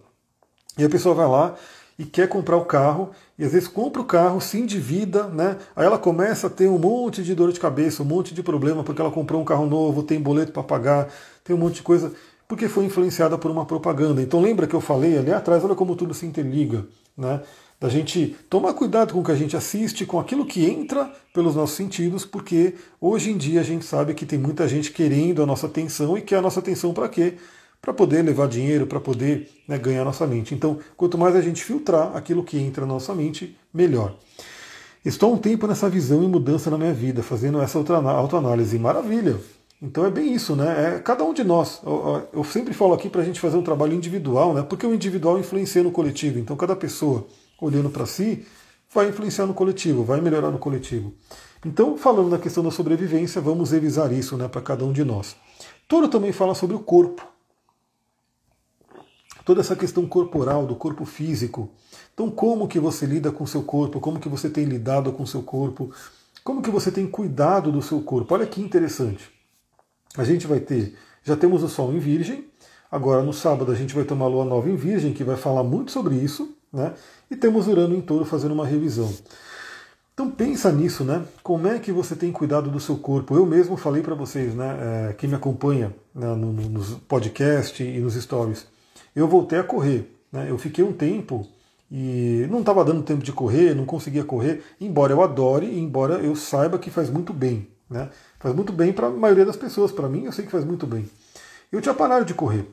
E a pessoa vai lá e quer comprar o carro, e às vezes compra o carro, se endivida, né? Aí ela começa a ter um monte de dor de cabeça, um monte de problema, porque ela comprou um carro novo, tem boleto para pagar, tem um monte de coisa porque foi influenciada por uma propaganda. Então lembra que eu falei ali atrás, olha como tudo se interliga, né? Da gente tomar cuidado com o que a gente assiste, com aquilo que entra pelos nossos sentidos, porque hoje em dia a gente sabe que tem muita gente querendo a nossa atenção e quer a nossa atenção para quê? Para poder levar dinheiro, para poder né, ganhar nossa mente. Então, quanto mais a gente filtrar aquilo que entra na nossa mente, melhor. Estou há um tempo nessa visão e mudança na minha vida, fazendo essa autoanálise. Maravilha! Então é bem isso, né? É cada um de nós. Eu, eu sempre falo aqui para a gente fazer um trabalho individual, né? Porque o individual influencia no coletivo. Então cada pessoa olhando para si vai influenciar no coletivo, vai melhorar no coletivo. Então, falando na questão da sobrevivência, vamos revisar isso né, para cada um de nós. Toro também fala sobre o corpo. Toda essa questão corporal, do corpo físico. Então, como que você lida com o seu corpo? Como que você tem lidado com o seu corpo? Como que você tem cuidado do seu corpo? Olha que interessante a gente vai ter, já temos o Sol em Virgem, agora no sábado a gente vai ter uma Lua nova em Virgem, que vai falar muito sobre isso, né? E temos Urano em Touro fazendo uma revisão. Então pensa nisso, né? Como é que você tem cuidado do seu corpo? Eu mesmo falei para vocês, né? É, quem me acompanha né, no, no, nos podcasts e nos stories, eu voltei a correr. Né? Eu fiquei um tempo e não estava dando tempo de correr, não conseguia correr, embora eu adore, embora eu saiba que faz muito bem. Né? Faz muito bem para a maioria das pessoas. Para mim, eu sei que faz muito bem. Eu tinha parado de correr.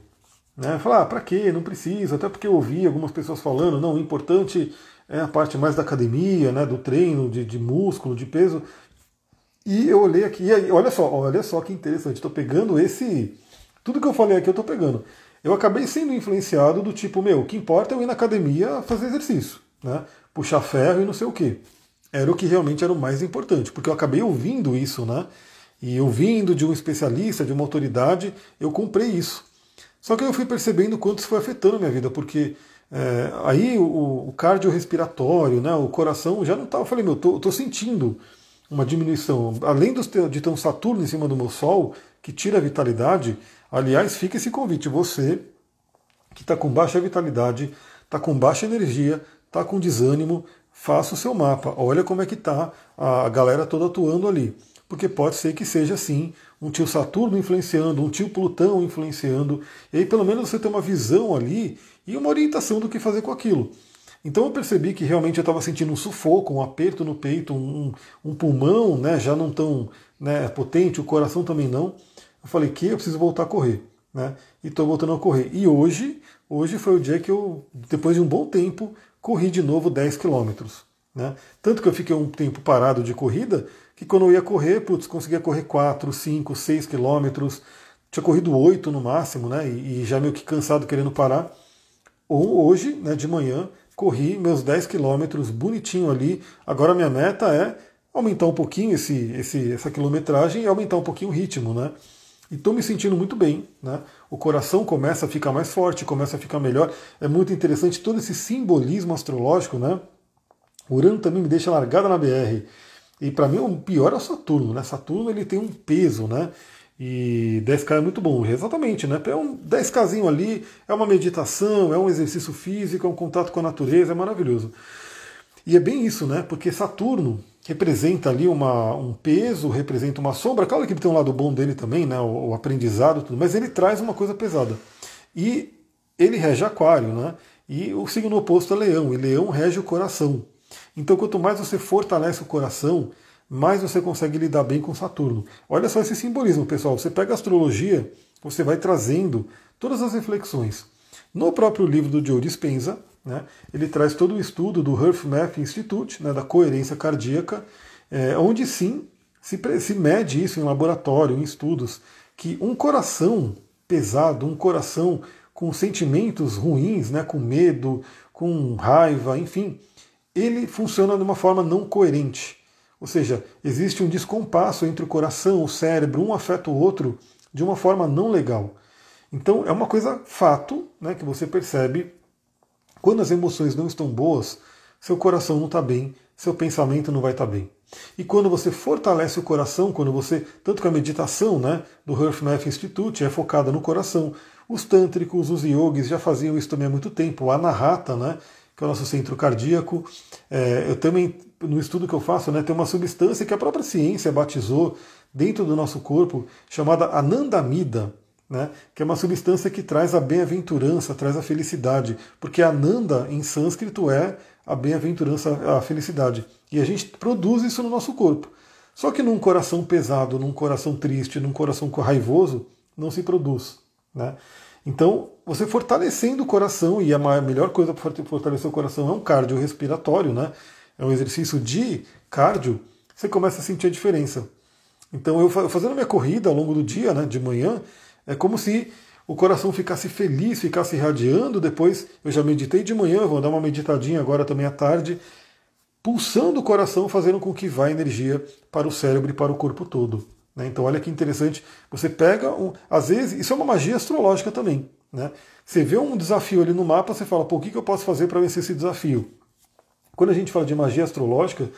Né? Falar, ah, para quê? Não precisa. Até porque eu ouvi algumas pessoas falando, não, o importante é a parte mais da academia, né, do treino, de, de músculo, de peso. E eu olhei aqui, e aí, olha só, olha só que interessante. Estou pegando esse. Tudo que eu falei aqui eu estou pegando. Eu acabei sendo influenciado do tipo, meu, o que importa é eu ir na academia fazer exercício, né? Puxar ferro e não sei o quê era o que realmente era o mais importante, porque eu acabei ouvindo isso, né? E ouvindo de um especialista, de uma autoridade, eu comprei isso. Só que eu fui percebendo quanto isso foi afetando a minha vida, porque é, aí o, o cardiorrespiratório, né, o coração já não estava. Eu falei, meu, tô, tô sentindo uma diminuição. Além de ter um Saturno em cima do meu Sol, que tira a vitalidade, aliás, fica esse convite. Você que está com baixa vitalidade, está com baixa energia, está com desânimo, faça o seu mapa. Olha como é que está a galera toda atuando ali. Porque pode ser que seja assim, um tio Saturno influenciando, um tio Plutão influenciando, e aí pelo menos você tem uma visão ali e uma orientação do que fazer com aquilo. Então eu percebi que realmente eu estava sentindo um sufoco, um aperto no peito, um, um pulmão né, já não tão né, potente, o coração também não. Eu falei que eu preciso voltar a correr. Né, e estou voltando a correr. E hoje, hoje foi o dia que eu, depois de um bom tempo, corri de novo 10 quilômetros. Né? Tanto que eu fiquei um tempo parado de corrida, que quando eu ia correr, putz, conseguia correr 4, 5, 6 quilômetros. tinha corrido 8 no máximo, né? E, e já meio que cansado querendo parar. Ou hoje, né, de manhã, corri meus 10 quilômetros bonitinho ali. Agora minha meta é aumentar um pouquinho esse, esse, essa quilometragem e aumentar um pouquinho o ritmo, né? E estou me sentindo muito bem, né? O coração começa a ficar mais forte, começa a ficar melhor. É muito interessante todo esse simbolismo astrológico, né? Urano também me deixa largada na BR. E para mim o pior é o Saturno, né? Saturno ele tem um peso, né? E 10K é muito bom, exatamente, né? É um 10Kzinho ali, é uma meditação, é um exercício físico, é um contato com a natureza, é maravilhoso. E é bem isso, né? Porque Saturno representa ali uma, um peso, representa uma sombra. Claro que ele tem um lado bom dele também, né? O, o aprendizado, tudo, mas ele traz uma coisa pesada. E ele rege Aquário, né? E o signo oposto é Leão, e Leão rege o coração. Então, quanto mais você fortalece o coração, mais você consegue lidar bem com Saturno. Olha só esse simbolismo, pessoal. Você pega a astrologia, você vai trazendo todas as reflexões. No próprio livro do Joe Dispenza, né, ele traz todo o estudo do Hearth Math Institute, né, da coerência cardíaca, é, onde sim se, se mede isso em laboratório, em estudos, que um coração pesado, um coração com sentimentos ruins, né, com medo, com raiva, enfim, ele funciona de uma forma não coerente. Ou seja, existe um descompasso entre o coração, o cérebro, um afeta o outro de uma forma não legal. Então é uma coisa fato, né, que você percebe quando as emoções não estão boas, seu coração não está bem, seu pensamento não vai estar tá bem. E quando você fortalece o coração, quando você, tanto que a meditação né, do Math Institute é focada no coração, os tântricos, os yogis já faziam isso também há muito tempo, o Anahata, né, que é o nosso centro cardíaco. É, eu também, no estudo que eu faço, né, tem uma substância que a própria ciência batizou dentro do nosso corpo, chamada anandamida, né, que é uma substância que traz a bem-aventurança, traz a felicidade, porque ananda em sânscrito é a bem-aventurança, a felicidade. E a gente produz isso no nosso corpo. Só que num coração pesado, num coração triste, num coração raivoso, não se produz. Né? Então, você fortalecendo o coração, e a melhor coisa para fortalecer o coração é um cardiorrespiratório, né? É um exercício de cardio, você começa a sentir a diferença. Então, eu fazendo minha corrida ao longo do dia, né, de manhã, é como se o coração ficasse feliz, ficasse irradiando. Depois, eu já meditei de manhã, vou dar uma meditadinha agora também à tarde, pulsando o coração, fazendo com que vá energia para o cérebro e para o corpo todo. Né? Então, olha que interessante. Você pega, um, às vezes, isso é uma magia astrológica também. Né? Você vê um desafio ali no mapa, você fala, pô, o que, que eu posso fazer para vencer esse desafio? Quando a gente fala de magia astrológica,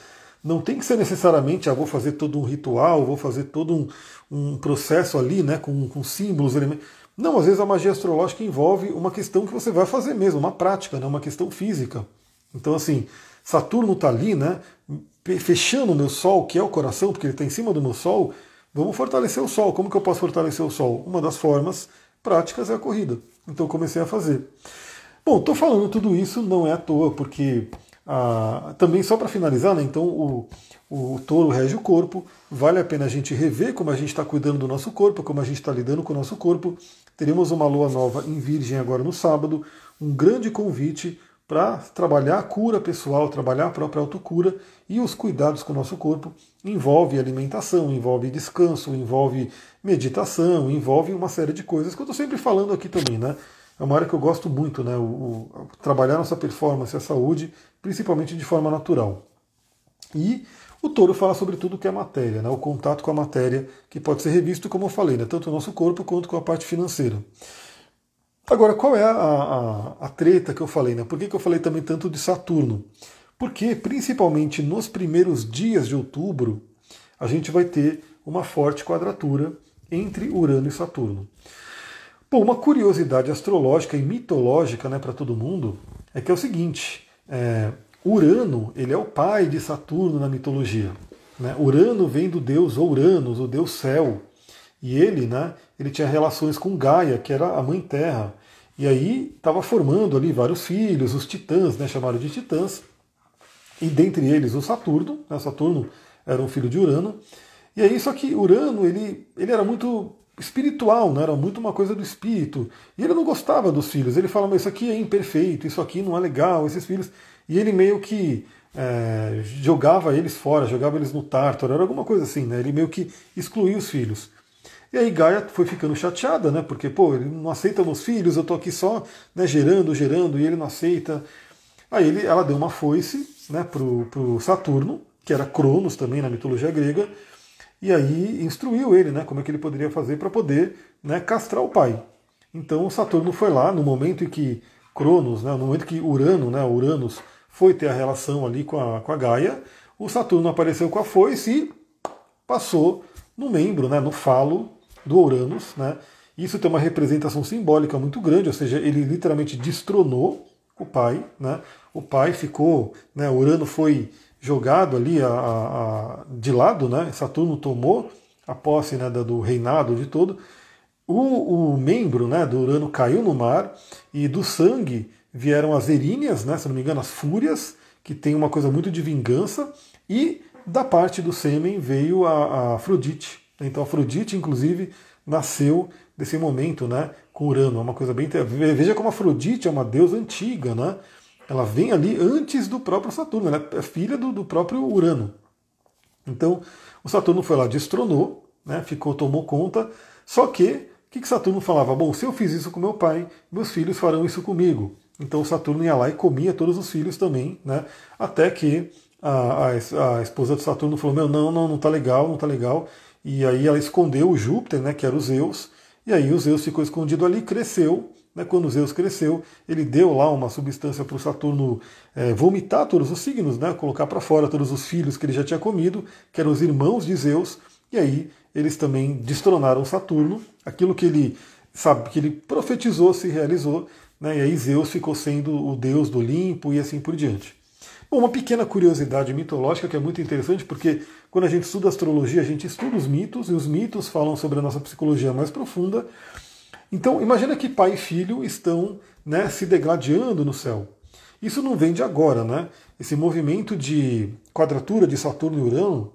não tem que ser necessariamente, ah, vou fazer todo um ritual, vou fazer todo um, um processo ali, né, com, com símbolos, elementos. Não, às vezes a magia astrológica envolve uma questão que você vai fazer mesmo, uma prática, né, uma questão física. Então, assim, Saturno está ali, né, fechando o meu Sol, que é o coração, porque ele está em cima do meu Sol, Vamos fortalecer o sol. Como que eu posso fortalecer o sol? Uma das formas práticas é a corrida. Então comecei a fazer. Bom, estou falando tudo isso não é à toa, porque ah, também só para finalizar, né, então o, o touro rege o corpo, vale a pena a gente rever como a gente está cuidando do nosso corpo, como a gente está lidando com o nosso corpo. Teremos uma lua nova em Virgem agora no sábado, um grande convite para trabalhar a cura pessoal, trabalhar a própria autocura e os cuidados com o nosso corpo. Envolve alimentação, envolve descanso, envolve meditação, envolve uma série de coisas que eu estou sempre falando aqui também, né? É uma área que eu gosto muito, né? O, o, trabalhar nossa performance, a saúde, principalmente de forma natural. E o touro fala sobre tudo que é matéria, né? o contato com a matéria, que pode ser revisto, como eu falei, né? tanto o nosso corpo quanto com a parte financeira. Agora, qual é a, a, a treta que eu falei? Né? Por que, que eu falei também tanto de Saturno? Porque, principalmente nos primeiros dias de outubro, a gente vai ter uma forte quadratura entre Urano e Saturno. Bom, uma curiosidade astrológica e mitológica né, para todo mundo é que é o seguinte: é, Urano ele é o pai de Saturno na mitologia. Né? Urano vem do deus Ouranos, o deus céu. E ele, né, ele tinha relações com Gaia, que era a mãe terra. E aí estava formando ali vários filhos, os titãs, né, chamaram de titãs. E dentre eles o Saturno, né, Saturno era um filho de Urano. E aí, só que Urano, ele, ele era muito espiritual, né? era muito uma coisa do espírito. E ele não gostava dos filhos. Ele fala, mas isso aqui é imperfeito, isso aqui não é legal, esses filhos. E ele meio que é, jogava eles fora, jogava eles no tártaro, era alguma coisa assim, né? Ele meio que excluía os filhos. E aí Gaia foi ficando chateada, né? Porque, pô, ele não aceita meus filhos, eu tô aqui só né, gerando, gerando, e ele não aceita. Aí ele, ela deu uma foice né, pro, pro Saturno, que era Cronos também na mitologia grega, e aí instruiu ele, né? Como é que ele poderia fazer para poder né, castrar o pai. Então Saturno foi lá no momento em que Cronos, né, no momento que Urano, né, Uranus, foi ter a relação ali com a, com a Gaia, o Saturno apareceu com a foice e passou no membro, né, no falo do Uranus. Né? Isso tem uma representação simbólica muito grande, ou seja, ele literalmente destronou o pai. Né? O pai ficou, né, Urano foi jogado ali a, a, de lado, né? Saturno tomou a posse né, do reinado de todo. O, o, membro né, do Urano caiu no mar e do sangue vieram as eríneas, né, se não me engano, as fúrias, que tem uma coisa muito de vingança, e da parte do sêmen veio a, a Afrodite. Então Afrodite, inclusive, nasceu desse momento né, com Urano. É uma coisa bem. Veja como Afrodite é uma deusa antiga, né? Ela vem ali antes do próprio Saturno, ela é filha do, do próprio Urano. Então, o Saturno foi lá, destronou, né, ficou, tomou conta, só que que, que Saturno falava? Bom, se eu fiz isso com meu pai, meus filhos farão isso comigo. Então Saturno ia lá e comia todos os filhos também, né? Até que a, a, a esposa de Saturno falou: Meu, não, não, não tá legal, não tá legal. E aí ela escondeu o Júpiter, né? Que era o Zeus. E aí o Zeus ficou escondido ali, cresceu. Né, quando Zeus cresceu, ele deu lá uma substância para o Saturno é, vomitar todos os signos, né, colocar para fora todos os filhos que ele já tinha comido, que eram os irmãos de Zeus, e aí eles também destronaram Saturno, aquilo que ele sabe que ele profetizou se realizou, né? E aí Zeus ficou sendo o deus do Olimpo e assim por diante. Bom, uma pequena curiosidade mitológica que é muito interessante, porque quando a gente estuda astrologia, a gente estuda os mitos, e os mitos falam sobre a nossa psicologia mais profunda. Então, imagina que pai e filho estão né, se degladiando no céu. Isso não vem de agora, né? Esse movimento de quadratura de Saturno e Urano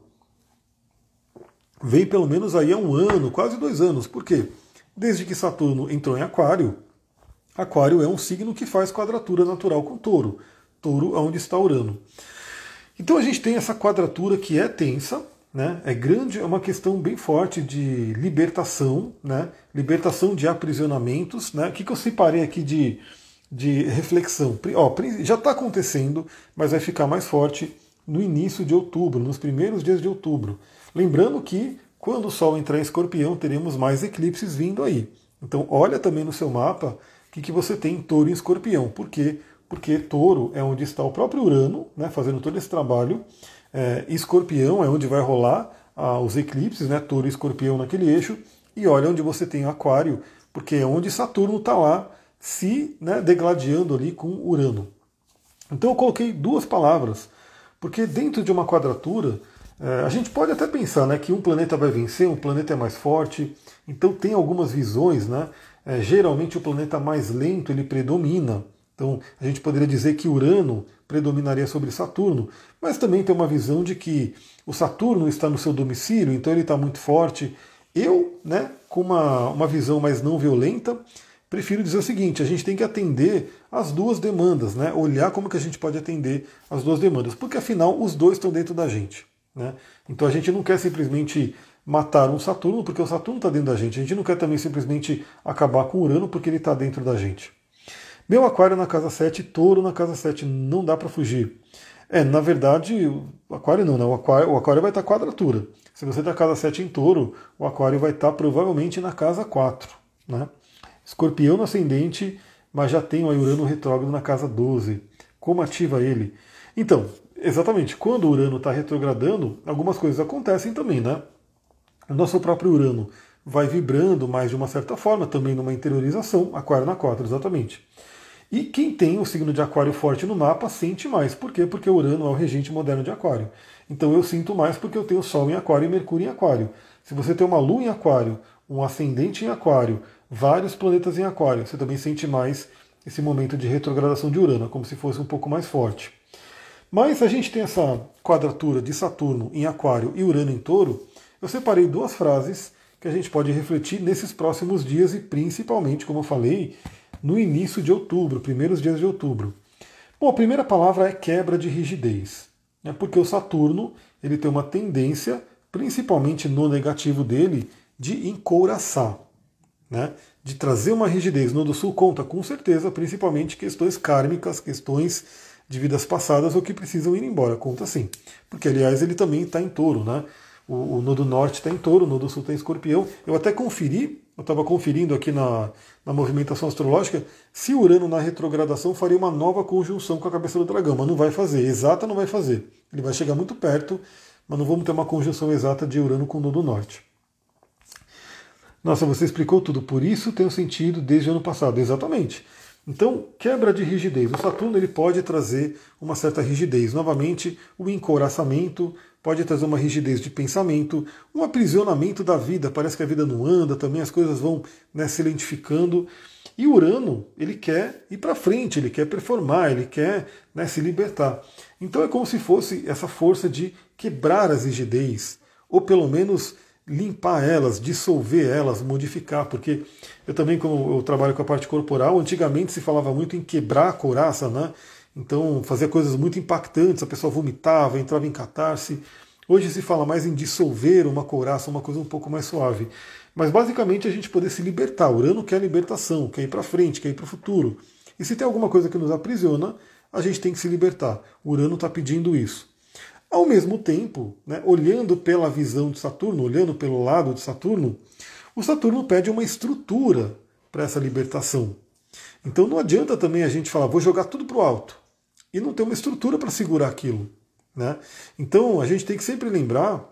vem pelo menos aí há um ano, quase dois anos. Por quê? Desde que Saturno entrou em Aquário, Aquário é um signo que faz quadratura natural com Touro. Touro é onde está Urano. Então a gente tem essa quadratura que é tensa, né? é grande, é uma questão bem forte de libertação, né? libertação de aprisionamentos. Né? O que, que eu separei aqui de, de reflexão? Ó, já está acontecendo, mas vai ficar mais forte no início de outubro, nos primeiros dias de outubro. Lembrando que quando o Sol entrar em escorpião, teremos mais eclipses vindo aí. Então olha também no seu mapa o que, que você tem em touro e escorpião. Por quê? Porque touro é onde está o próprio Urano, né, fazendo todo esse trabalho. É, escorpião é onde vai rolar ah, os eclipses, né, touro e escorpião naquele eixo. E olha onde você tem aquário, porque é onde Saturno está lá se né, degladiando ali com Urano. Então eu coloquei duas palavras, porque dentro de uma quadratura é, a gente pode até pensar né, que um planeta vai vencer, um planeta é mais forte, então tem algumas visões, né? É, geralmente o planeta mais lento ele predomina. Então a gente poderia dizer que Urano predominaria sobre Saturno, mas também tem uma visão de que o Saturno está no seu domicílio, então ele está muito forte. Eu, né, com uma, uma visão mais não violenta, prefiro dizer o seguinte: a gente tem que atender as duas demandas, né? olhar como que a gente pode atender as duas demandas, porque afinal os dois estão dentro da gente. Né? Então a gente não quer simplesmente matar um Saturno, porque o Saturno está dentro da gente. A gente não quer também simplesmente acabar com o Urano, porque ele está dentro da gente. Meu Aquário na casa 7, Touro na casa 7, não dá para fugir. É, na verdade, o Aquário não, né? O Aquário, o aquário vai estar tá quadratura. Se você está casa 7 em Touro, o Aquário vai estar tá provavelmente na casa 4. Né? Escorpião no ascendente, mas já tem o Urano retrógrado na casa 12. Como ativa ele? Então, Exatamente. Quando o Urano está retrogradando, algumas coisas acontecem também, né? O nosso próprio Urano vai vibrando mais de uma certa forma, também numa interiorização, Aquário na 4, exatamente. E quem tem o signo de Aquário forte no mapa sente mais. Por quê? Porque Urano é o regente moderno de Aquário. Então eu sinto mais porque eu tenho Sol em Aquário e Mercúrio em Aquário. Se você tem uma Lua em Aquário, um ascendente em Aquário, vários planetas em Aquário, você também sente mais esse momento de retrogradação de Urano, como se fosse um pouco mais forte. Mas a gente tem essa quadratura de Saturno em Aquário e Urano em Touro. Eu separei duas frases que a gente pode refletir nesses próximos dias e principalmente, como eu falei, no início de outubro, primeiros dias de outubro. Bom, a primeira palavra é quebra de rigidez, né? porque o Saturno ele tem uma tendência, principalmente no negativo dele, de encouraçar, né? de trazer uma rigidez. No do Sul conta com certeza, principalmente questões kármicas, questões de vidas passadas ou que precisam ir embora. Conta sim. Porque, aliás, ele também está em touro, né? O, o Nodo Norte está em touro, o Nodo Sul está em escorpião. Eu até conferi, eu estava conferindo aqui na, na movimentação astrológica, se Urano na retrogradação faria uma nova conjunção com a cabeça do dragão, mas não vai fazer. Exata não vai fazer. Ele vai chegar muito perto, mas não vamos ter uma conjunção exata de Urano com o Nodo Norte. Nossa, você explicou tudo, por isso tem um sentido desde o ano passado. Exatamente. Então, quebra de rigidez. O Saturno ele pode trazer uma certa rigidez. Novamente, o encoraçamento pode trazer uma rigidez de pensamento, um aprisionamento da vida. Parece que a vida não anda, também as coisas vão né, se lentificando. E Urano, ele quer ir para frente, ele quer performar, ele quer né, se libertar. Então é como se fosse essa força de quebrar as rigidez, ou pelo menos limpar elas, dissolver elas, modificar, porque eu também, como eu trabalho com a parte corporal, antigamente se falava muito em quebrar a couraça, né? Então fazia coisas muito impactantes, a pessoa vomitava, entrava em catarse. Hoje se fala mais em dissolver uma couraça, uma coisa um pouco mais suave. Mas basicamente a gente poder se libertar. Urano quer libertação, quer ir para frente, quer ir para o futuro. E se tem alguma coisa que nos aprisiona, a gente tem que se libertar. Urano está pedindo isso. Ao mesmo tempo, né, olhando pela visão de Saturno, olhando pelo lado de Saturno, o Saturno pede uma estrutura para essa libertação. Então não adianta também a gente falar, vou jogar tudo para o alto, e não ter uma estrutura para segurar aquilo. Né? Então a gente tem que sempre lembrar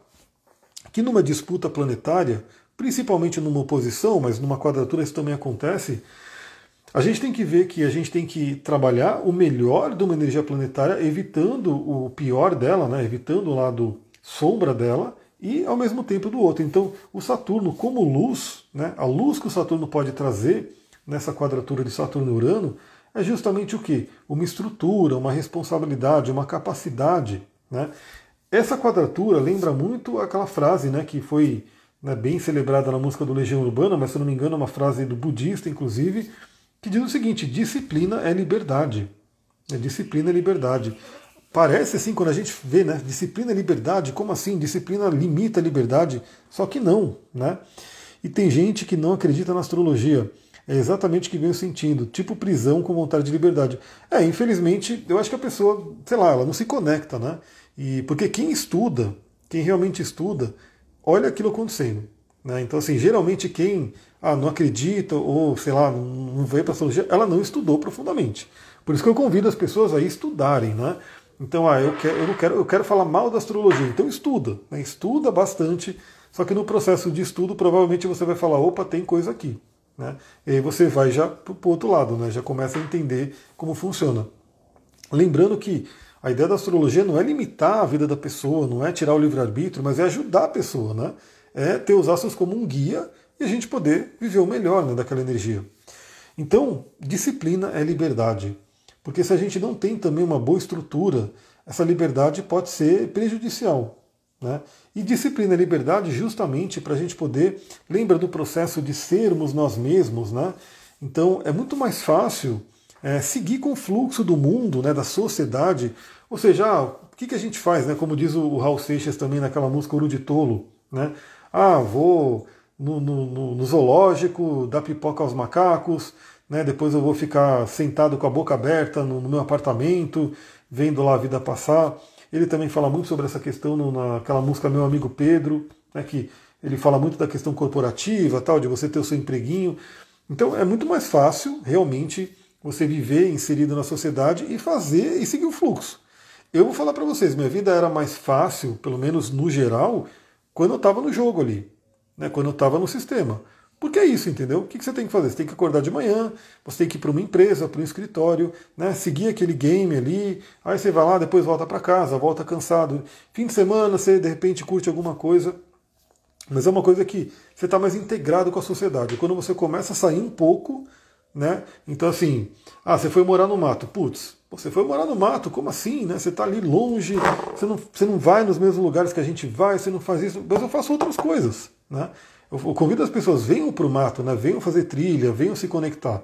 que numa disputa planetária, principalmente numa oposição, mas numa quadratura isso também acontece, a gente tem que ver que a gente tem que trabalhar o melhor de uma energia planetária, evitando o pior dela, né? evitando o lado sombra dela e ao mesmo tempo do outro. Então, o Saturno, como luz, né? a luz que o Saturno pode trazer nessa quadratura de Saturno e Urano, é justamente o que? Uma estrutura, uma responsabilidade, uma capacidade. Né? Essa quadratura lembra muito aquela frase né, que foi né, bem celebrada na música do Legião Urbana, mas se não me engano é uma frase do budista, inclusive, que diz o seguinte: disciplina é liberdade. É disciplina é liberdade. Parece assim, quando a gente vê, né? Disciplina é liberdade, como assim? Disciplina limita a liberdade? Só que não, né? E tem gente que não acredita na astrologia. É exatamente o que vem sentindo, tipo prisão com vontade de liberdade. É, infelizmente, eu acho que a pessoa, sei lá, ela não se conecta, né? E porque quem estuda, quem realmente estuda, olha aquilo acontecendo. Né? Então, assim, geralmente quem ah, não acredita ou, sei lá, não veio para a astrologia, ela não estudou profundamente. Por isso que eu convido as pessoas a estudarem, né? Então, ah, eu, quero, eu, não quero, eu quero falar mal da astrologia, então estuda, né? estuda bastante, só que no processo de estudo provavelmente você vai falar, opa, tem coisa aqui. Né? E aí você vai já para o outro lado, né? já começa a entender como funciona. Lembrando que a ideia da astrologia não é limitar a vida da pessoa, não é tirar o livre-arbítrio, mas é ajudar a pessoa. Né? é ter os astros como um guia e a gente poder viver o melhor né, daquela energia. Então, disciplina é liberdade. Porque se a gente não tem também uma boa estrutura, essa liberdade pode ser prejudicial. Né? E disciplina é liberdade justamente para a gente poder, lembra do processo de sermos nós mesmos, né? Então é muito mais fácil é, seguir com o fluxo do mundo, né, da sociedade. Ou seja, ah, o que, que a gente faz, né? Como diz o Raul Seixas também naquela música Ouro de Tolo, né? Ah, vou no, no, no zoológico, dar pipoca aos macacos, né? depois eu vou ficar sentado com a boca aberta no, no meu apartamento, vendo lá a vida passar. Ele também fala muito sobre essa questão no, naquela música Meu Amigo Pedro, né, que ele fala muito da questão corporativa, tal, de você ter o seu empreguinho. Então é muito mais fácil, realmente, você viver inserido na sociedade e fazer e seguir o fluxo. Eu vou falar para vocês, minha vida era mais fácil, pelo menos no geral, quando eu estava no jogo ali, né, quando eu estava no sistema. Porque é isso, entendeu? O que você tem que fazer? Você tem que acordar de manhã, você tem que ir para uma empresa, para um escritório, né, seguir aquele game ali, aí você vai lá, depois volta para casa, volta cansado. Fim de semana você de repente curte alguma coisa, mas é uma coisa que você está mais integrado com a sociedade. Quando você começa a sair um pouco, né? Então assim, ah, você foi morar no mato, putz, você foi morar no mato, como assim? Né? Você está ali longe, você não, você não vai nos mesmos lugares que a gente vai, você não faz isso, mas eu faço outras coisas. Né? Eu, convido as pessoas, venham para o mato, né? venham fazer trilha, venham se conectar.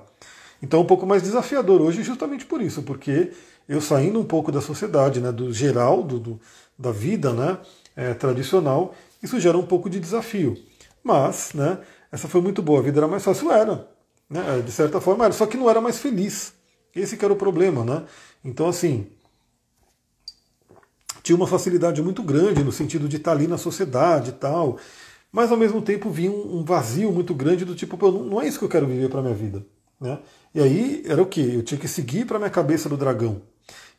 Então é um pouco mais desafiador hoje justamente por isso, porque eu saindo um pouco da sociedade, né, do geral, do, do da vida né, é, tradicional, isso gera um pouco de desafio. Mas, né, essa foi muito boa. A vida era mais fácil, era. Né? De certa forma era. Só que não era mais feliz. Esse que era o problema, né? Então, assim, tinha uma facilidade muito grande no sentido de estar ali na sociedade e tal, mas ao mesmo tempo vinha um vazio muito grande do tipo, não é isso que eu quero viver para minha vida. Né? E aí era o que? Eu tinha que seguir para minha cabeça do dragão.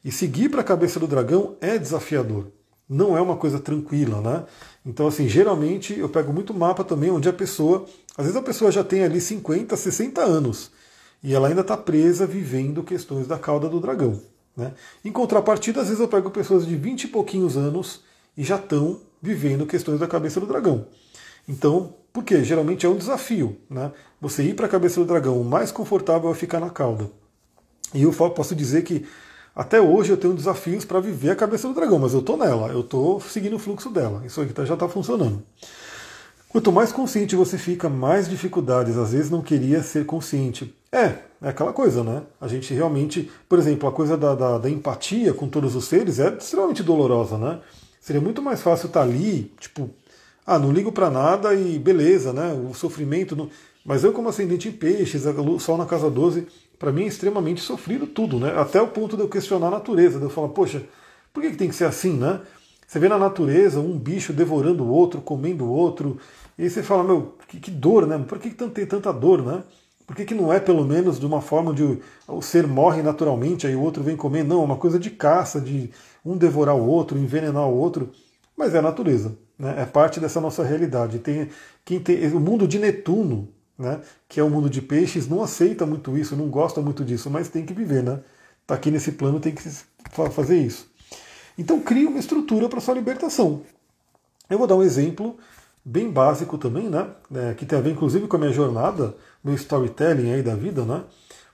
E seguir para a cabeça do dragão é desafiador. Não é uma coisa tranquila, né? Então, assim, geralmente eu pego muito mapa também onde a pessoa, às vezes a pessoa já tem ali 50, 60 anos e ela ainda está presa vivendo questões da cauda do dragão. Né? Em contrapartida, às vezes eu pego pessoas de 20 e pouquinhos anos e já estão vivendo questões da cabeça do dragão. Então, por quê? Geralmente é um desafio. Né? Você ir para a cabeça do dragão, o mais confortável é ficar na cauda. E eu posso dizer que até hoje eu tenho desafios para viver a cabeça do dragão, mas eu estou nela, eu estou seguindo o fluxo dela. Isso aqui tá, já está funcionando. Quanto mais consciente você fica, mais dificuldades. Às vezes não queria ser consciente. É, é aquela coisa, né? A gente realmente, por exemplo, a coisa da, da, da empatia com todos os seres é extremamente dolorosa, né? Seria muito mais fácil estar tá ali, tipo, ah, não ligo para nada e beleza, né? O sofrimento. Não... Mas eu, como ascendente em peixes, sol na casa 12, para mim é extremamente sofrido tudo, né? Até o ponto de eu questionar a natureza, de eu falar, poxa, por que, que tem que ser assim, né? Você vê na natureza um bicho devorando o outro, comendo o outro, e aí você fala, meu, que, que dor, né? Por que, que tem tanta dor, né? Por que, que não é pelo menos de uma forma onde o, ser morre naturalmente, aí o outro vem comer? Não, é uma coisa de caça, de um devorar o outro, envenenar o outro. Mas é a natureza, né? é parte dessa nossa realidade. Tem, quem tem, o mundo de Netuno, né, que é o mundo de peixes, não aceita muito isso, não gosta muito disso, mas tem que viver, né? Está aqui nesse plano, tem que fazer isso. Então cria uma estrutura para sua libertação. Eu vou dar um exemplo bem básico também, né? É, que tem a ver inclusive com a minha jornada, meu storytelling aí da vida, né?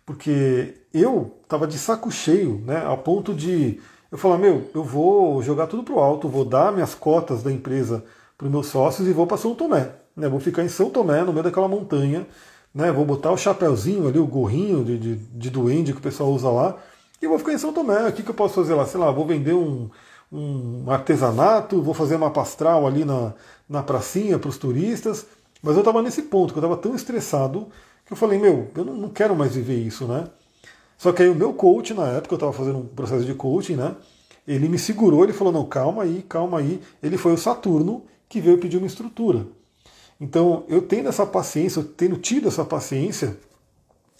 Porque eu estava de saco cheio, né? A ponto de eu falar, meu, eu vou jogar tudo pro alto, vou dar minhas cotas da empresa para os meus sócios e vou para São Tomé. Né? Vou ficar em São Tomé, no meio daquela montanha, né? Vou botar o chapéuzinho ali, o gorrinho de, de, de duende que o pessoal usa lá, e vou ficar em São Tomé. O que, que eu posso fazer lá? Sei lá, vou vender um, um artesanato, vou fazer uma pastral ali na, na pracinha para os turistas. Mas eu estava nesse ponto, que eu estava tão estressado que eu falei, meu, eu não, não, quero mais viver isso, né? Só que aí o meu coach, na época, eu estava fazendo um processo de coaching, né? Ele me segurou, ele falou, não, calma aí, calma aí. Ele foi o Saturno que veio pedir uma estrutura. Então, eu tendo essa paciência, eu tendo tido essa paciência,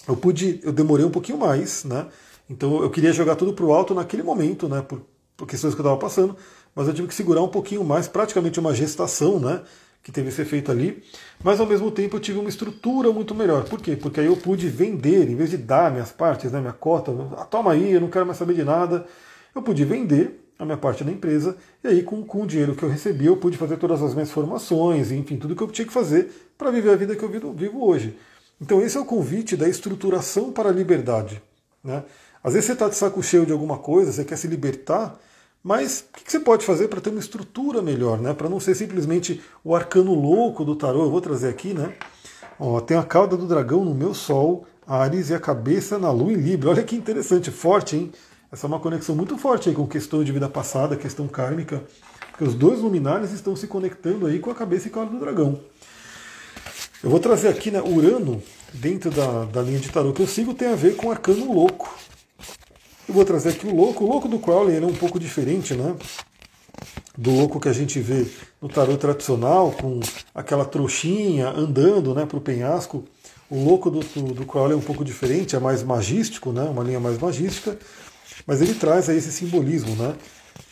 eu pude, eu demorei um pouquinho mais, né? Então, eu queria jogar tudo para o alto naquele momento, né? Por, por questões que eu estava passando, mas eu tive que segurar um pouquinho mais, praticamente uma gestação, né? Que teve esse efeito ali, mas ao mesmo tempo eu tive uma estrutura muito melhor. Por quê? Porque aí eu pude vender, em vez de dar minhas partes, né, minha cota, ah, toma aí, eu não quero mais saber de nada, eu pude vender a minha parte da empresa, e aí com, com o dinheiro que eu recebi eu pude fazer todas as minhas formações, enfim, tudo que eu tinha que fazer para viver a vida que eu vivo, vivo hoje. Então esse é o convite da estruturação para a liberdade. Né? Às vezes você está de saco cheio de alguma coisa, você quer se libertar, mas o que você pode fazer para ter uma estrutura melhor, né? para não ser simplesmente o arcano louco do tarô? Eu vou trazer aqui, né? Ó, tem a cauda do dragão no meu sol, Ares e a cabeça na lua em Libra. Olha que interessante, forte, hein? Essa é uma conexão muito forte aí com questão de vida passada, questão kármica, porque os dois luminares estão se conectando aí com a cabeça e cauda do dragão. Eu vou trazer aqui né, Urano, dentro da, da linha de tarô que eu sigo, tem a ver com arcano louco. Eu vou trazer aqui o louco. O louco do Crowley ele é um pouco diferente, né? Do louco que a gente vê no tarô tradicional, com aquela trouxinha andando né, para o penhasco. O louco do, do, do Crowley é um pouco diferente, é mais magístico, né? Uma linha mais magística. Mas ele traz aí esse simbolismo, né?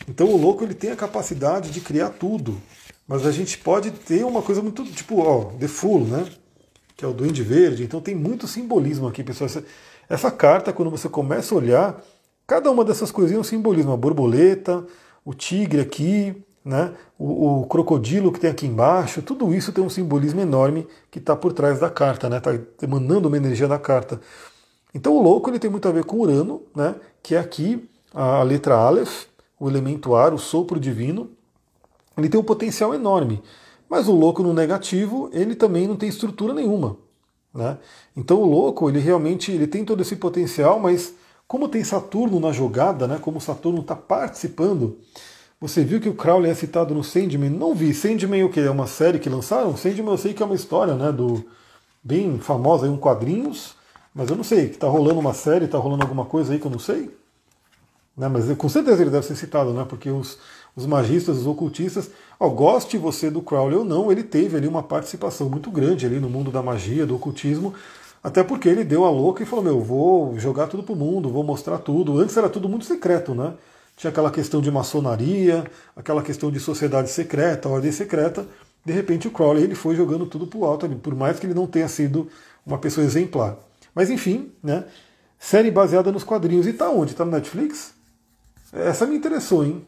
Então o louco ele tem a capacidade de criar tudo. Mas a gente pode ter uma coisa muito tipo, ó, The Fool, né? Que é o Duende Verde. Então tem muito simbolismo aqui, pessoal. Essa, essa carta, quando você começa a olhar, cada uma dessas coisinhas é um simbolismo. A borboleta, o tigre aqui, né? O, o, crocodilo que tem aqui embaixo, tudo isso tem um simbolismo enorme que está por trás da carta, né? Está emanando uma energia da carta. Então o louco ele tem muito a ver com Urano, né, que é aqui a letra Aleph, o elemento ar, o sopro divino. Ele tem um potencial enorme, mas o louco no negativo ele também não tem estrutura nenhuma. Né? Então o louco ele realmente ele tem todo esse potencial, mas como tem Saturno na jogada, né, como Saturno está participando, Você viu que o Crowley é citado no Sandman? Não vi. Sandman o que? É uma série que lançaram? Sandman eu sei que é uma história, né? Do bem famosa, aí, um quadrinhos. Mas eu não sei, que tá rolando uma série, tá rolando alguma coisa aí que eu não sei. Né? Mas com certeza ele deve ser citado, né? Porque os, os magistas, os ocultistas, ó, goste você do Crowley ou não, ele teve ali uma participação muito grande ali no mundo da magia, do ocultismo, até porque ele deu a louca e falou, meu, vou jogar tudo pro mundo, vou mostrar tudo. Antes era tudo muito secreto, né? Tinha aquela questão de maçonaria, aquela questão de sociedade secreta, ordem secreta. De repente o Crowley ele foi jogando tudo pro alto por mais que ele não tenha sido uma pessoa exemplar. Mas enfim, né? Série baseada nos quadrinhos. E tá onde? Tá no Netflix? Essa me interessou, hein?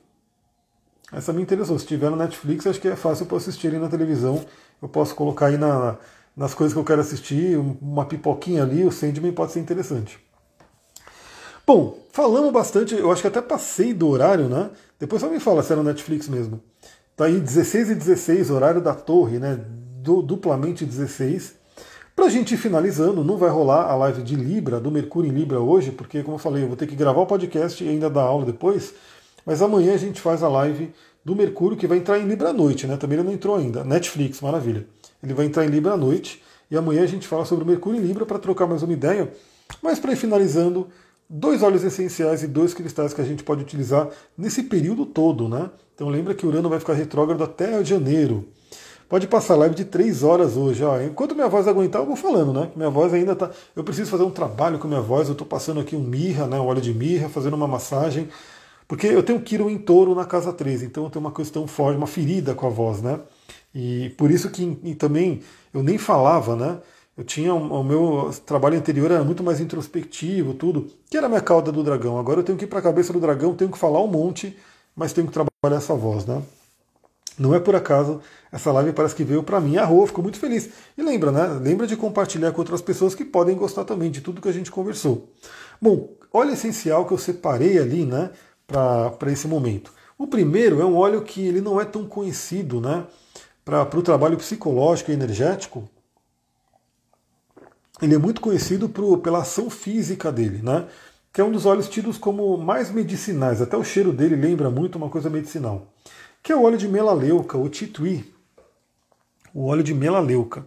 Essa me interessou. Se tiver no Netflix, acho que é fácil para assistir ali na televisão. Eu posso colocar aí na, nas coisas que eu quero assistir, uma pipoquinha ali, o Sandman pode ser interessante. Bom, falamos bastante, eu acho que até passei do horário, né? Depois só me fala se era Netflix mesmo. Tá aí 16 e 16, horário da torre, né? Du duplamente 16. Pra gente ir finalizando, não vai rolar a live de Libra, do Mercúrio em Libra hoje, porque, como eu falei, eu vou ter que gravar o podcast e ainda dar aula depois. Mas amanhã a gente faz a live do Mercúrio, que vai entrar em Libra à noite, né? Também ele não entrou ainda. Netflix, maravilha. Ele vai entrar em Libra à noite. E amanhã a gente fala sobre o Mercúrio em Libra para trocar mais uma ideia. Mas para ir finalizando, dois óleos essenciais e dois cristais que a gente pode utilizar nesse período todo, né? Então lembra que o Urano vai ficar retrógrado até janeiro. Pode passar live de três horas hoje. Enquanto minha voz aguentar, eu vou falando, né? Minha voz ainda tá. Eu preciso fazer um trabalho com minha voz. Eu estou passando aqui um mirra, né? Um óleo de mirra, fazendo uma massagem. Porque eu tenho Quiro em touro na casa 13, então eu tenho uma questão forte, uma ferida com a voz, né? E por isso que também eu nem falava, né? Eu tinha o meu trabalho anterior era muito mais introspectivo, tudo, que era a minha cauda do dragão. Agora eu tenho que ir para a cabeça do dragão, tenho que falar um monte, mas tenho que trabalhar essa voz, né? Não é por acaso, essa live parece que veio para mim. A Rô ficou muito feliz. E lembra, né? Lembra de compartilhar com outras pessoas que podem gostar também de tudo que a gente conversou. Bom, óleo essencial que eu separei ali, né, para esse momento. O primeiro é um óleo que ele não é tão conhecido, né? Para o trabalho psicológico e energético, ele é muito conhecido por, pela ação física dele, né? que é um dos óleos tidos como mais medicinais. Até o cheiro dele lembra muito uma coisa medicinal. Que é o óleo de melaleuca, o titui. O óleo de melaleuca.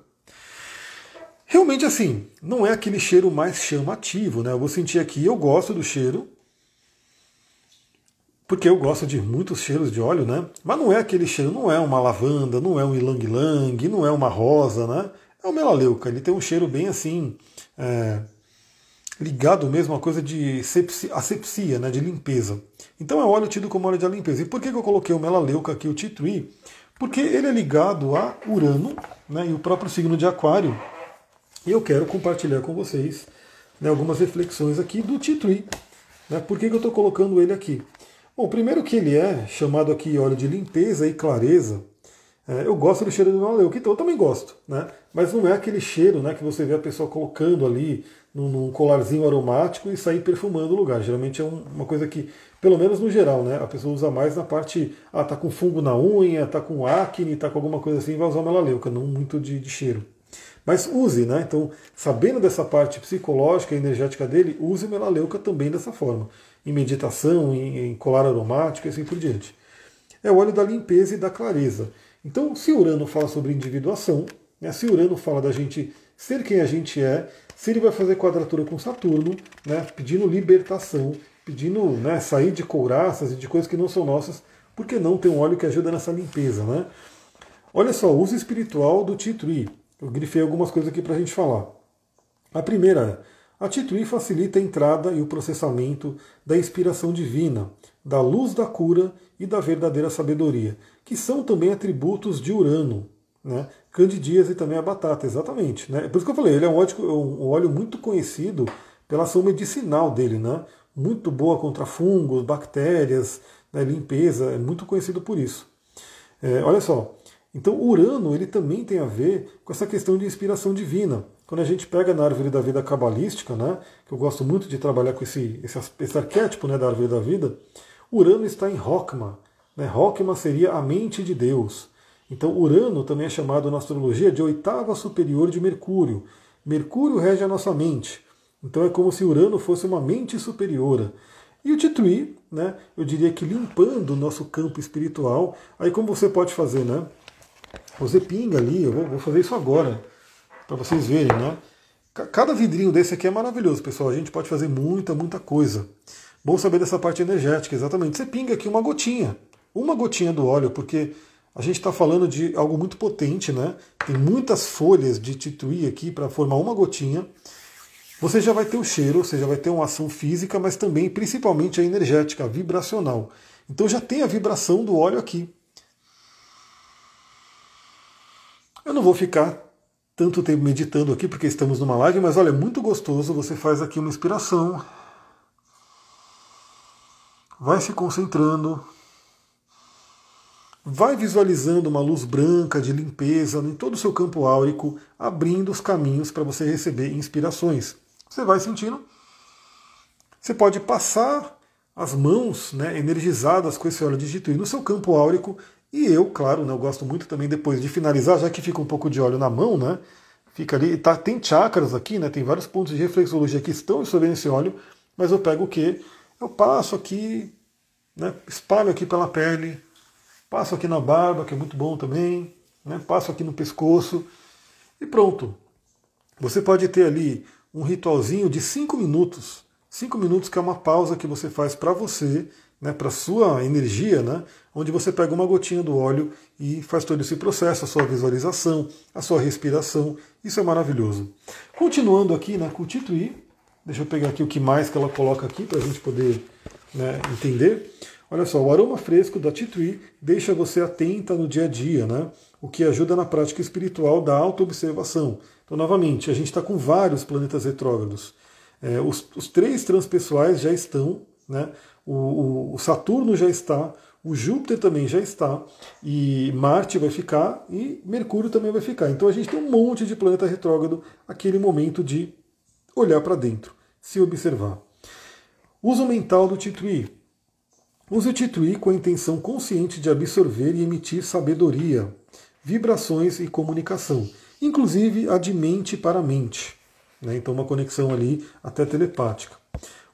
Realmente assim, não é aquele cheiro mais chamativo, né? Eu vou sentir aqui, eu gosto do cheiro, porque eu gosto de muitos cheiros de óleo, né? Mas não é aquele cheiro, não é uma lavanda, não é um ilang-lang, não é uma rosa, né? É o melaleuca, ele tem um cheiro bem assim, é, ligado mesmo a coisa de sepsia, asepsia, né, de limpeza. Então é óleo tido como óleo de limpeza. E por que, que eu coloquei o melaleuca aqui, o titui? Porque ele é ligado a Urano né, e o próprio signo de Aquário. E eu quero compartilhar com vocês né, algumas reflexões aqui do titui. Né? Por que, que eu estou colocando ele aqui? Bom, primeiro que ele é chamado aqui óleo de limpeza e clareza. É, eu gosto do cheiro do melaleuca, então eu também gosto, né? Mas não é aquele cheiro né, que você vê a pessoa colocando ali num, num colarzinho aromático e sair perfumando o lugar. Geralmente é um, uma coisa que, pelo menos no geral, né, a pessoa usa mais na parte, ah, tá com fungo na unha, tá com acne, tá com alguma coisa assim, vai usar o melaleuca, não muito de, de cheiro. Mas use, né? Então, sabendo dessa parte psicológica e energética dele, use melaleuca também dessa forma em meditação, em, em colar aromático e assim por diante. É o óleo da limpeza e da clareza. Então, se Urano fala sobre individuação, né, se Urano fala da gente ser quem a gente é, se ele vai fazer quadratura com Saturno, né, pedindo libertação, pedindo né, sair de couraças e de coisas que não são nossas, por que não ter um óleo que ajuda nessa limpeza? Né? Olha só, uso espiritual do Titri. Eu grifei algumas coisas aqui para a gente falar. A primeira é a Titui facilita a entrada e o processamento da inspiração divina, da luz da cura e da verdadeira sabedoria, que são também atributos de Urano, né? Candidíase e também a batata, exatamente. Né? Por isso que eu falei, ele é um óleo, um óleo muito conhecido pela ação medicinal dele, né? Muito boa contra fungos, bactérias, né? limpeza, é muito conhecido por isso. É, olha só, então Urano ele também tem a ver com essa questão de inspiração divina. Quando a gente pega na árvore da vida cabalística, né, que eu gosto muito de trabalhar com esse, esse, esse arquétipo né, da árvore da vida, Urano está em Rokma. Né? Rokma seria a mente de Deus. Então Urano também é chamado na astrologia de oitava superior de Mercúrio. Mercúrio rege a nossa mente. Então é como se Urano fosse uma mente superiora. E o Titui, né, eu diria que limpando o nosso campo espiritual, aí como você pode fazer, né? Você pinga ali, eu vou, fazer isso agora, para vocês verem, né? Cada vidrinho desse aqui é maravilhoso, pessoal. A gente pode fazer muita, muita coisa. Bom saber dessa parte energética, exatamente. Você pinga aqui uma gotinha, uma gotinha do óleo, porque a gente está falando de algo muito potente, né? Tem muitas folhas de tituí aqui para formar uma gotinha. Você já vai ter o cheiro, você já vai ter uma ação física, mas também, principalmente, a energética, a vibracional. Então já tem a vibração do óleo aqui. Eu não vou ficar tanto tempo meditando aqui, porque estamos numa live, mas olha, é muito gostoso. Você faz aqui uma inspiração, vai se concentrando, vai visualizando uma luz branca de limpeza em todo o seu campo áurico, abrindo os caminhos para você receber inspirações. Você vai sentindo. Você pode passar as mãos né, energizadas com esse óleo de no seu campo áurico. E eu, claro, né, eu gosto muito também depois de finalizar, já que fica um pouco de óleo na mão, né? Fica ali, tá, tem chakras aqui, né? Tem vários pontos de reflexologia que estão absorvendo esse óleo, mas eu pego o que? Eu passo aqui, né, espalho aqui pela pele, passo aqui na barba, que é muito bom também, né, passo aqui no pescoço e pronto. Você pode ter ali um ritualzinho de 5 minutos. 5 minutos que é uma pausa que você faz para você, né, para sua energia, né, onde você pega uma gotinha do óleo e faz todo esse processo, a sua visualização, a sua respiração. Isso é maravilhoso. Continuando aqui né, com o Tituí, Deixa eu pegar aqui o que mais que ela coloca aqui para a gente poder né, entender. Olha só, o aroma fresco da tree deixa você atenta no dia a dia, né? o que ajuda na prática espiritual da autoobservação. Então, novamente, a gente está com vários planetas retrógrados. É, os, os, três transpessoais já estão, né? O, o, Saturno já está, o Júpiter também já está, e Marte vai ficar, e Mercúrio também vai ficar. Então a gente tem um monte de planeta retrógrado, aquele momento de olhar para dentro, se observar. Uso mental do Tituí. Use o Tituí com a intenção consciente de absorver e emitir sabedoria, vibrações e comunicação, inclusive a de mente para mente. Né? Então, uma conexão ali até telepática.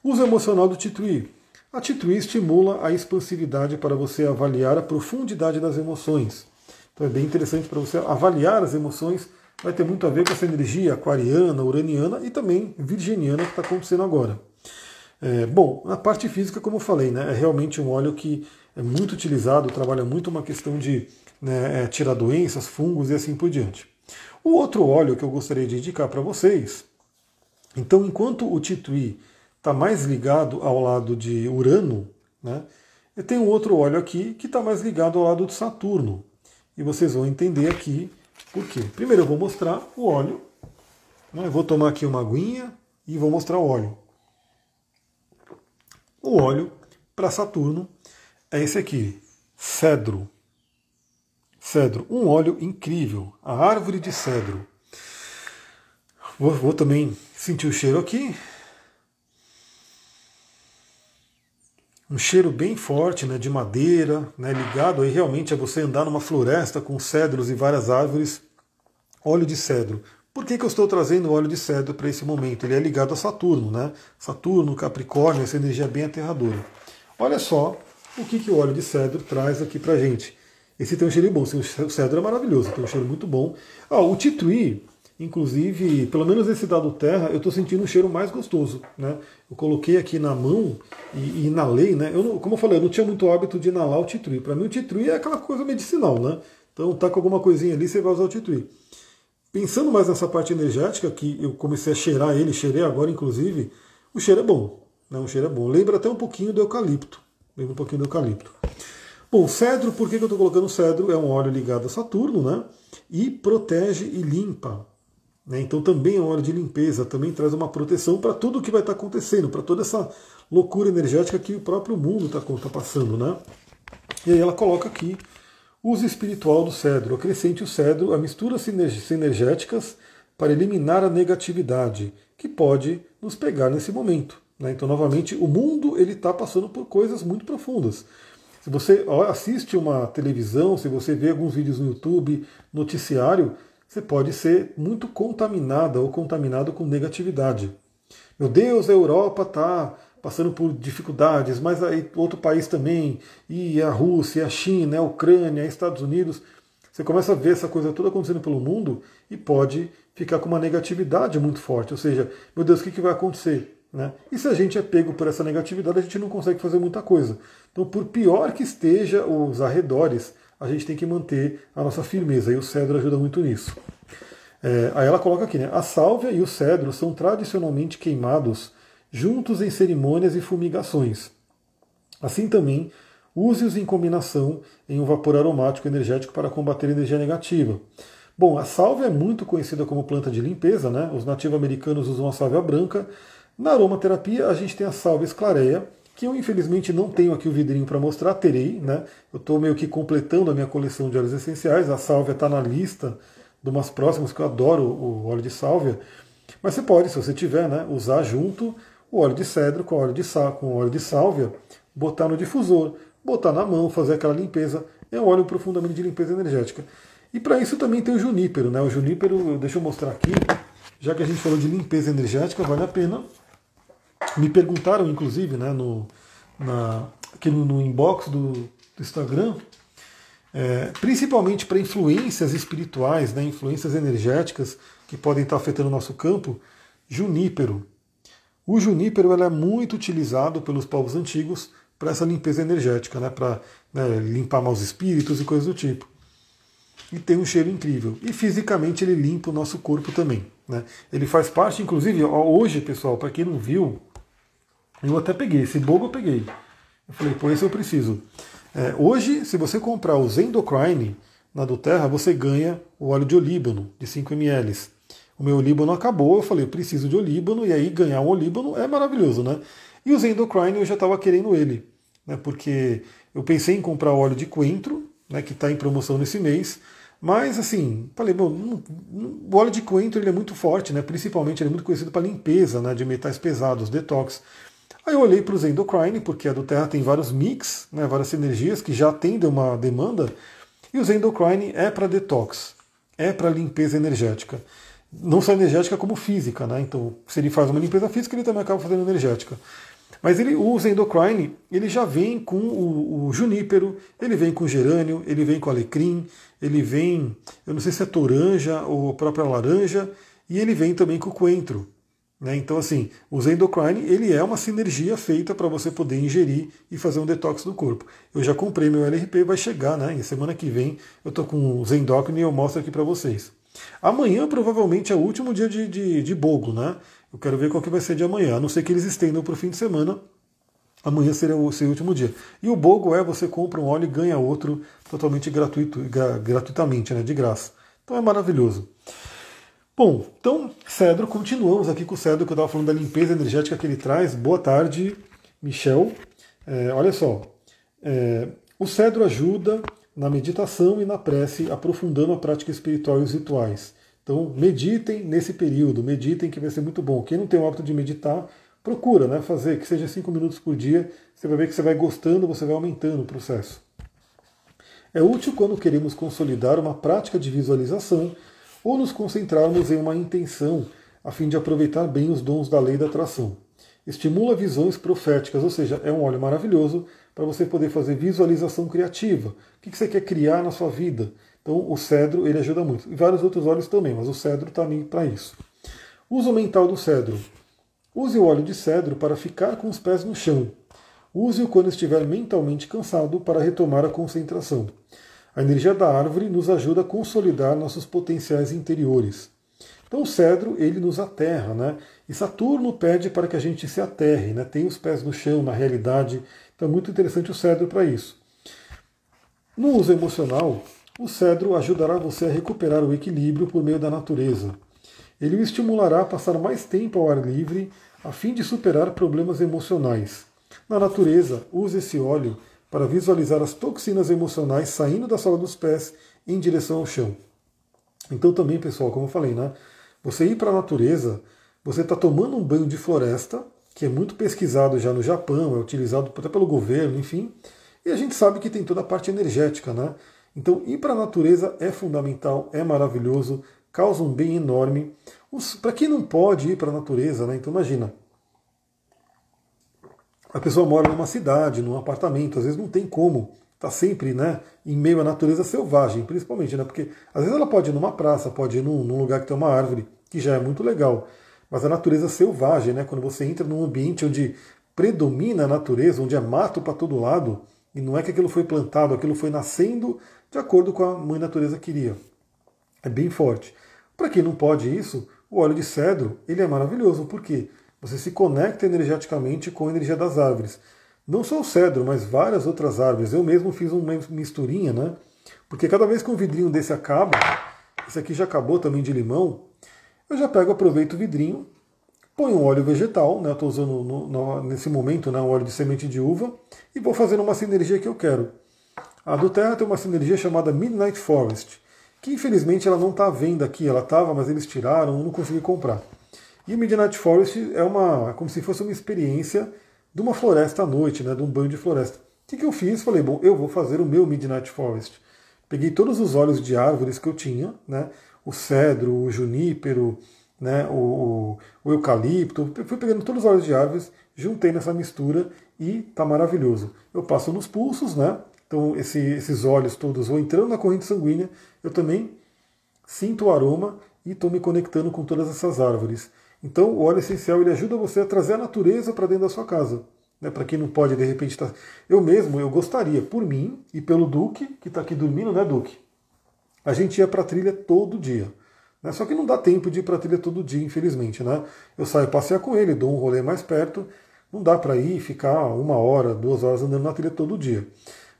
Uso emocional do Tituí. A Tituí estimula a expansividade para você avaliar a profundidade das emoções. Então, é bem interessante para você avaliar as emoções vai ter muito a ver com essa energia aquariana, uraniana e também virginiana que está acontecendo agora. É, bom, na parte física, como eu falei, né, é realmente um óleo que é muito utilizado, trabalha muito uma questão de né, é, tirar doenças, fungos e assim por diante. O outro óleo que eu gostaria de indicar para vocês, então enquanto o Titui está mais ligado ao lado de Urano, né, eu tenho outro óleo aqui que está mais ligado ao lado de Saturno. E vocês vão entender aqui por quê? Primeiro eu vou mostrar o óleo. Né? Eu vou tomar aqui uma aguinha e vou mostrar o óleo. O óleo para Saturno é esse aqui, cedro. Cedro, um óleo incrível, a árvore de cedro. Vou, vou também sentir o cheiro aqui. Um cheiro bem forte né, de madeira, né, ligado aí realmente a você andar numa floresta com cedros e várias árvores. Óleo de cedro. Por que, que eu estou trazendo óleo de cedro para esse momento? Ele é ligado a Saturno, né? Saturno, Capricórnio, essa energia bem aterradora. Olha só o que, que o óleo de cedro traz aqui para gente. Esse tem um cheiro bom, o cedro é maravilhoso, tem um cheiro muito bom. Ah, o titui, Inclusive, pelo menos esse dado terra, eu estou sentindo um cheiro mais gostoso. Né? Eu coloquei aqui na mão e, e inalei, né? Eu não, como eu falei, eu não tinha muito hábito de inalar o titui. Para mim, o titui é aquela coisa medicinal, né? Então, tá com alguma coisinha ali, você vai usar o titui. Pensando mais nessa parte energética, que eu comecei a cheirar ele, cheirei agora, inclusive, o cheiro é bom. Né? O cheiro é bom. Lembra até um pouquinho do eucalipto. Lembra um pouquinho do eucalipto. Bom, cedro, por que eu estou colocando cedro? É um óleo ligado a Saturno, né? E protege e limpa. Né? Então também é hora de limpeza, também traz uma proteção para tudo o que vai estar tá acontecendo, para toda essa loucura energética que o próprio mundo está tá passando. Né? E aí ela coloca aqui uso espiritual do cedro, acrescente o cedro a misturas sinergéticas para eliminar a negatividade que pode nos pegar nesse momento. Né? Então, novamente, o mundo ele está passando por coisas muito profundas. Se você assiste uma televisão, se você vê alguns vídeos no YouTube, noticiário, você pode ser muito contaminada ou contaminado com negatividade. Meu Deus, a Europa está passando por dificuldades, mas aí outro país também, e a Rússia, a China, a Ucrânia, Estados Unidos. Você começa a ver essa coisa toda acontecendo pelo mundo e pode ficar com uma negatividade muito forte. Ou seja, meu Deus, o que, que vai acontecer? Né? E se a gente é pego por essa negatividade, a gente não consegue fazer muita coisa. Então, por pior que esteja os arredores, a gente tem que manter a nossa firmeza. E o cedro ajuda muito nisso. É, aí ela coloca aqui, né? A sálvia e o cedro são tradicionalmente queimados juntos em cerimônias e fumigações. Assim também, use-os em combinação em um vapor aromático energético para combater energia negativa. Bom, a sálvia é muito conhecida como planta de limpeza, né? Os nativo-americanos usam a sálvia branca. Na aromaterapia, a gente tem a sálvia esclareia, que eu infelizmente não tenho aqui o vidrinho para mostrar, terei, né? Eu estou meio que completando a minha coleção de óleos essenciais. A sálvia está na lista de umas próximas, que eu adoro o óleo de sálvia. Mas você pode, se você tiver, né, usar junto o óleo de cedro com o óleo de, sal, com o óleo de sálvia, botar no difusor, botar na mão, fazer aquela limpeza. É um óleo profundamente de limpeza energética. E para isso também tem o junípero. Né? O junípero, deixa eu mostrar aqui, já que a gente falou de limpeza energética, vale a pena. Me perguntaram, inclusive, né, no, na, aqui no, no inbox do, do Instagram, é, principalmente para influências espirituais, né, influências energéticas que podem estar afetando o nosso campo, junípero. O junípero é muito utilizado pelos povos antigos para essa limpeza energética, né, para né, limpar maus espíritos e coisas do tipo. E tem um cheiro incrível. E fisicamente ele limpa o nosso corpo também. Né? Ele faz parte, inclusive, hoje, pessoal, para quem não viu, eu até peguei, esse bogo eu peguei. Eu falei, pô, esse eu preciso. É, hoje, se você comprar o Zendocrine na do Terra, você ganha o óleo de olíbano de 5 ml. O meu olíbano acabou, eu falei, preciso de olíbano, e aí ganhar um olíbano é maravilhoso, né? E o Zendocrine eu já estava querendo ele, né? Porque eu pensei em comprar o óleo de coentro, né, que está em promoção nesse mês, mas assim, falei, bom, o óleo de coentro ele é muito forte, né? Principalmente ele é muito conhecido para limpeza né, de metais pesados, detox. Aí eu olhei para o Endocrine, porque a do Terra tem vários mix, né, várias sinergias que já atendem uma demanda, e o Endocrine é para detox, é para limpeza energética. Não só energética como física, né? Então, se ele faz uma limpeza física, ele também acaba fazendo energética. Mas ele usa endocrine, ele já vem com o, o, junípero, ele vem com gerânio, ele vem com alecrim, ele vem, eu não sei se é toranja ou própria laranja, e ele vem também com o coentro. Né? Então, assim, o Zendocrine ele é uma sinergia feita para você poder ingerir e fazer um detox do corpo. Eu já comprei meu LRP, vai chegar, né? E semana que vem eu estou com o Zendocrine e eu mostro aqui para vocês. Amanhã provavelmente é o último dia de, de, de bogo, né? Eu quero ver qual que vai ser de amanhã, a não ser que eles estendam para o fim de semana. Amanhã será o seu último dia. E o bogo é você compra um óleo e ganha outro totalmente gratuito, gratuitamente, né? De graça. Então é maravilhoso. Bom, então, cedro, continuamos aqui com o cedro que eu estava falando da limpeza energética que ele traz. Boa tarde, Michel. É, olha só, é, o cedro ajuda na meditação e na prece, aprofundando a prática espiritual e os rituais. Então, meditem nesse período, meditem que vai ser muito bom. Quem não tem o hábito de meditar, procura né, fazer, que seja cinco minutos por dia. Você vai ver que você vai gostando, você vai aumentando o processo. É útil quando queremos consolidar uma prática de visualização ou nos concentrarmos em uma intenção a fim de aproveitar bem os dons da lei da atração. Estimula visões proféticas, ou seja, é um óleo maravilhoso para você poder fazer visualização criativa. O que você quer criar na sua vida? Então, o cedro ele ajuda muito. E vários outros óleos também, mas o cedro está ali para isso. Uso mental do cedro. Use o óleo de cedro para ficar com os pés no chão. Use-o quando estiver mentalmente cansado para retomar a concentração. A energia da árvore nos ajuda a consolidar nossos potenciais interiores. Então o cedro ele nos aterra, né? E Saturno pede para que a gente se aterre, né? Tem os pés no chão na realidade. Então é muito interessante o cedro para isso. No uso emocional, o cedro ajudará você a recuperar o equilíbrio por meio da natureza. Ele o estimulará a passar mais tempo ao ar livre a fim de superar problemas emocionais. Na natureza, use esse óleo para visualizar as toxinas emocionais saindo da sola dos pés em direção ao chão. Então também, pessoal, como eu falei, né? Você ir para a natureza, você está tomando um banho de floresta, que é muito pesquisado já no Japão, é utilizado até pelo governo, enfim. E a gente sabe que tem toda a parte energética, né? Então ir para a natureza é fundamental, é maravilhoso, causa um bem enorme. Para quem não pode ir para a natureza, né? Então imagina, a pessoa mora numa cidade, num apartamento, às vezes não tem como está sempre né, em meio à natureza selvagem, principalmente, né, porque às vezes ela pode ir numa praça, pode ir num, num, lugar que tem uma árvore, que já é muito legal, mas a natureza selvagem, né, quando você entra num ambiente onde predomina a natureza, onde é mato para todo lado, e não é que aquilo foi plantado, aquilo foi nascendo de acordo com a mãe natureza queria. É bem forte. Para quem não pode isso, o óleo de cedro ele é maravilhoso, porque você se conecta energeticamente com a energia das árvores. Não só o cedro, mas várias outras árvores. Eu mesmo fiz uma misturinha, né? Porque cada vez que um vidrinho desse acaba, esse aqui já acabou também de limão, eu já pego, aproveito o vidrinho, ponho um óleo vegetal, né? Estou usando no, no, nesse momento né, um óleo de semente de uva e vou fazendo uma sinergia que eu quero. A do Terra tem uma sinergia chamada Midnight Forest, que infelizmente ela não está à venda aqui, ela estava, mas eles tiraram, eu não consegui comprar. E o Midnight Forest é uma, como se fosse uma experiência de uma floresta à noite, né, de um banho de floresta. O que, que eu fiz? Falei, bom, eu vou fazer o meu Midnight Forest. Peguei todos os óleos de árvores que eu tinha, né, o cedro, o junípero, né, o, o, eucalipto, fui pegando todos os óleos de árvores, juntei nessa mistura e tá maravilhoso. Eu passo nos pulsos, né? Então esse, esses óleos todos vão entrando na corrente sanguínea, eu também sinto o aroma e estou me conectando com todas essas árvores. Então, o óleo essencial ele ajuda você a trazer a natureza para dentro da sua casa. Né, para quem não pode, de repente, estar. Tá... Eu mesmo, eu gostaria, por mim e pelo Duque, que está aqui dormindo, né, Duque? A gente ia para a trilha todo dia. Né? Só que não dá tempo de ir para a trilha todo dia, infelizmente. Né? Eu saio passear com ele, dou um rolê mais perto. Não dá para ir ficar uma hora, duas horas andando na trilha todo dia.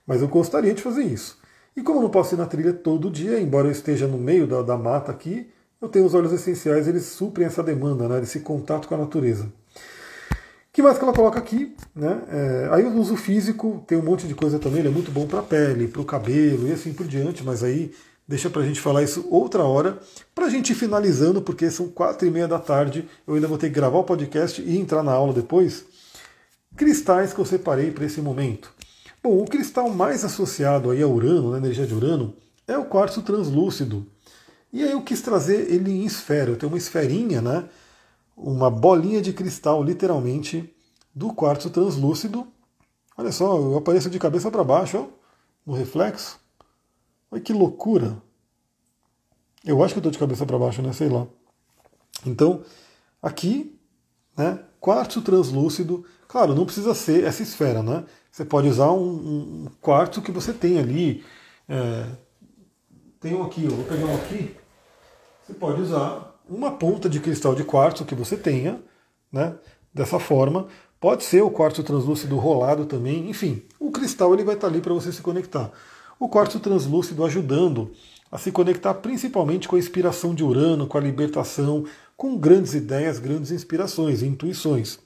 Mas eu gostaria de fazer isso. E como eu não posso ir na trilha todo dia, embora eu esteja no meio da, da mata aqui, eu tenho os óleos essenciais, eles suprem essa demanda, né, desse contato com a natureza. O que mais que ela coloca aqui? Né? É, aí o uso físico tem um monte de coisa também, ele é muito bom para a pele, para o cabelo e assim por diante, mas aí deixa para a gente falar isso outra hora, para a gente ir finalizando, porque são quatro e meia da tarde, eu ainda vou ter que gravar o podcast e entrar na aula depois. Cristais que eu separei para esse momento. Bom, o cristal mais associado aí a Urano, na energia de Urano, é o quartzo translúcido. E aí eu quis trazer ele em esfera. Eu tenho uma esferinha, né? Uma bolinha de cristal, literalmente, do quartzo translúcido. Olha só, eu apareço de cabeça para baixo, ó, no reflexo. Olha que loucura. Eu acho que eu estou de cabeça para baixo, né? Sei lá. Então, aqui, né? Quartzo translúcido. Claro, não precisa ser essa esfera, né? Você pode usar um, um quartzo que você tem ali. É, tem um aqui, eu vou pegar um aqui. Você pode usar uma ponta de cristal de quartzo que você tenha, né? Dessa forma. Pode ser o quartzo translúcido rolado também. Enfim, o cristal ele vai estar ali para você se conectar. O quartzo translúcido ajudando a se conectar principalmente com a inspiração de Urano, com a libertação, com grandes ideias, grandes inspirações, intuições.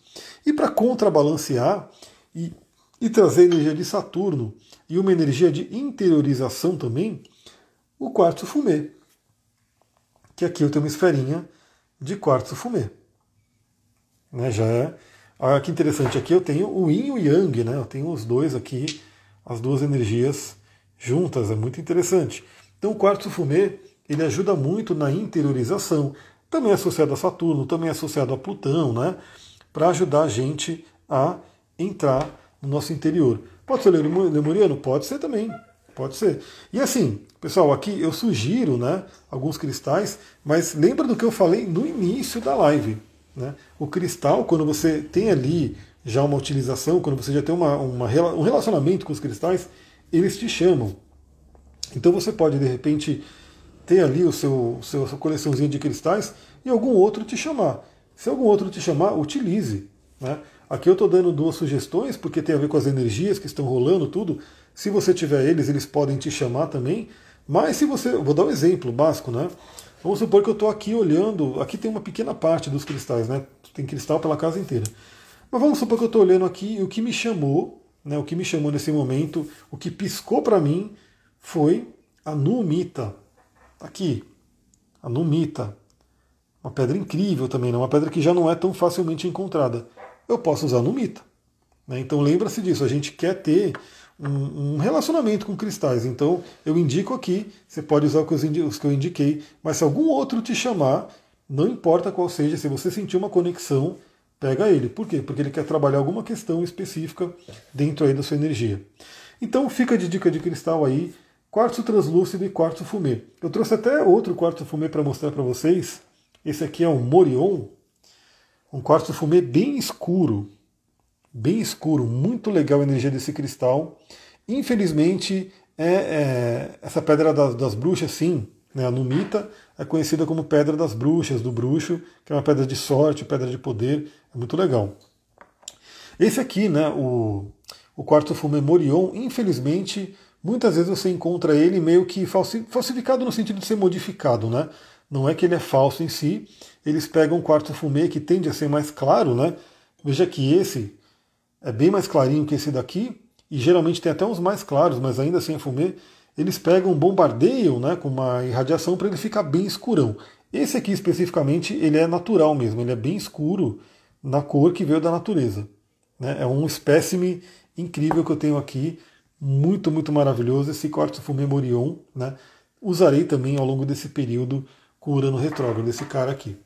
E para contrabalancear e, e trazer energia de Saturno e uma energia de interiorização também, o quartzo fumê, que aqui eu tenho uma esferinha de quartzo fumê. Né, já é. Olha que interessante, aqui eu tenho o yin e o yang, né? Eu tenho os dois aqui, as duas energias juntas, é muito interessante. Então o quartzo fumê, ele ajuda muito na interiorização, também é associado a Saturno, também é associado a Plutão, né? Para ajudar a gente a entrar no nosso interior. Pode ser lemuriano? Pode ser também. Pode ser. E assim, pessoal, aqui eu sugiro né, alguns cristais, mas lembra do que eu falei no início da live. Né? O cristal, quando você tem ali já uma utilização, quando você já tem uma, uma, um relacionamento com os cristais, eles te chamam. Então você pode, de repente, ter ali o seu, seu sua coleçãozinha de cristais e algum outro te chamar. Se algum outro te chamar, utilize. Né? Aqui eu estou dando duas sugestões, porque tem a ver com as energias que estão rolando, tudo. Se você tiver eles, eles podem te chamar também. Mas se você. Vou dar um exemplo básico, né? Vamos supor que eu estou aqui olhando. Aqui tem uma pequena parte dos cristais, né? Tem cristal pela casa inteira. Mas vamos supor que eu estou olhando aqui e o que me chamou, né? O que me chamou nesse momento, o que piscou para mim foi a numita. Aqui. A numita. Uma pedra incrível também, né? uma pedra que já não é tão facilmente encontrada. Eu posso usar a numita. Né? Então lembra-se disso, a gente quer ter um, um, relacionamento com cristais. Então, eu indico aqui, você pode usar os que eu indiquei, mas se algum outro te chamar, não importa qual seja, se você sentir uma conexão, pega ele. Por quê? Porque ele quer trabalhar alguma questão específica dentro aí da sua energia. Então fica de dica de cristal aí, quartzo translúcido e quartzo fumê. Eu trouxe até outro quartzo fumê para mostrar para vocês. Esse aqui é um Morion, um quartzo fumê bem escuro, bem escuro, muito legal a energia desse cristal. Infelizmente, é, é essa pedra das, das bruxas, sim, né, a numita é conhecida como pedra das bruxas, do bruxo, que é uma pedra de sorte, pedra de poder, é muito legal. Esse aqui, né, o, o quarto fumê Morion, infelizmente, muitas vezes você encontra ele meio que falsificado no sentido de ser modificado, né? Não é que ele é falso em si, eles pegam um quarto fumê que tende a ser mais claro, né? Veja que esse é bem mais clarinho que esse daqui, e geralmente tem até uns mais claros, mas ainda assim é fumê eles pegam, bombardeiam né, com uma irradiação para ele ficar bem escurão. Esse aqui especificamente, ele é natural mesmo, ele é bem escuro na cor que veio da natureza. Né? É um espécime incrível que eu tenho aqui, muito, muito maravilhoso, esse quartzo fumê Morion. Né? Usarei também ao longo desse período com o Urano retrógrado, desse cara aqui.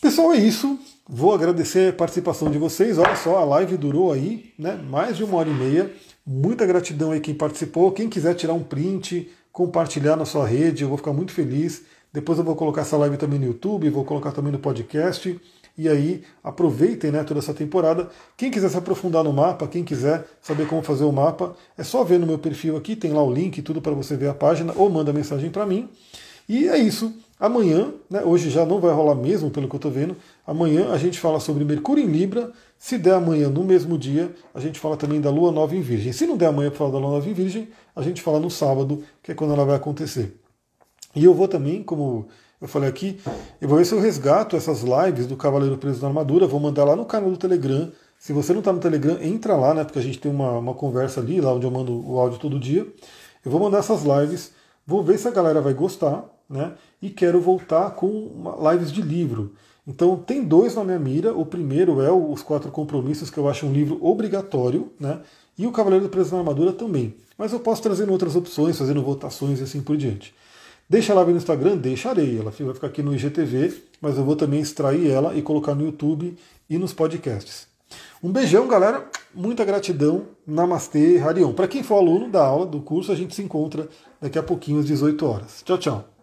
Pessoal, é isso. Vou agradecer a participação de vocês. Olha só, a live durou aí né, mais de uma hora e meia. Muita gratidão aí quem participou. Quem quiser tirar um print, compartilhar na sua rede, eu vou ficar muito feliz. Depois eu vou colocar essa live também no YouTube, vou colocar também no podcast. E aí aproveitem né, toda essa temporada. Quem quiser se aprofundar no mapa, quem quiser saber como fazer o mapa, é só ver no meu perfil aqui, tem lá o link, tudo para você ver a página, ou manda mensagem para mim. E é isso. Amanhã, né, hoje já não vai rolar mesmo, pelo que eu estou vendo. Amanhã a gente fala sobre Mercúrio em Libra. Se der amanhã no mesmo dia, a gente fala também da Lua Nova em Virgem. Se não der amanhã para falar da Lua Nova em Virgem, a gente fala no sábado, que é quando ela vai acontecer. E eu vou também, como eu falei aqui, eu vou ver se eu resgato essas lives do Cavaleiro Preso na Armadura, vou mandar lá no canal do Telegram. Se você não está no Telegram, entra lá, né? Porque a gente tem uma, uma conversa ali, lá onde eu mando o áudio todo dia. Eu vou mandar essas lives, vou ver se a galera vai gostar né? E quero voltar com lives de livro. Então tem dois na minha mira. O primeiro é Os Quatro Compromissos, que eu acho um livro obrigatório, né? E o Cavaleiro do Preso na Armadura também. Mas eu posso trazer outras opções, fazendo votações e assim por diante. Deixa a live no Instagram? Deixarei. Ela vai ficar aqui no IGTV, mas eu vou também extrair ela e colocar no YouTube e nos podcasts. Um beijão, galera. Muita gratidão. Namastê, Harion. Para quem for aluno da aula, do curso, a gente se encontra daqui a pouquinho às 18 horas. Tchau, tchau.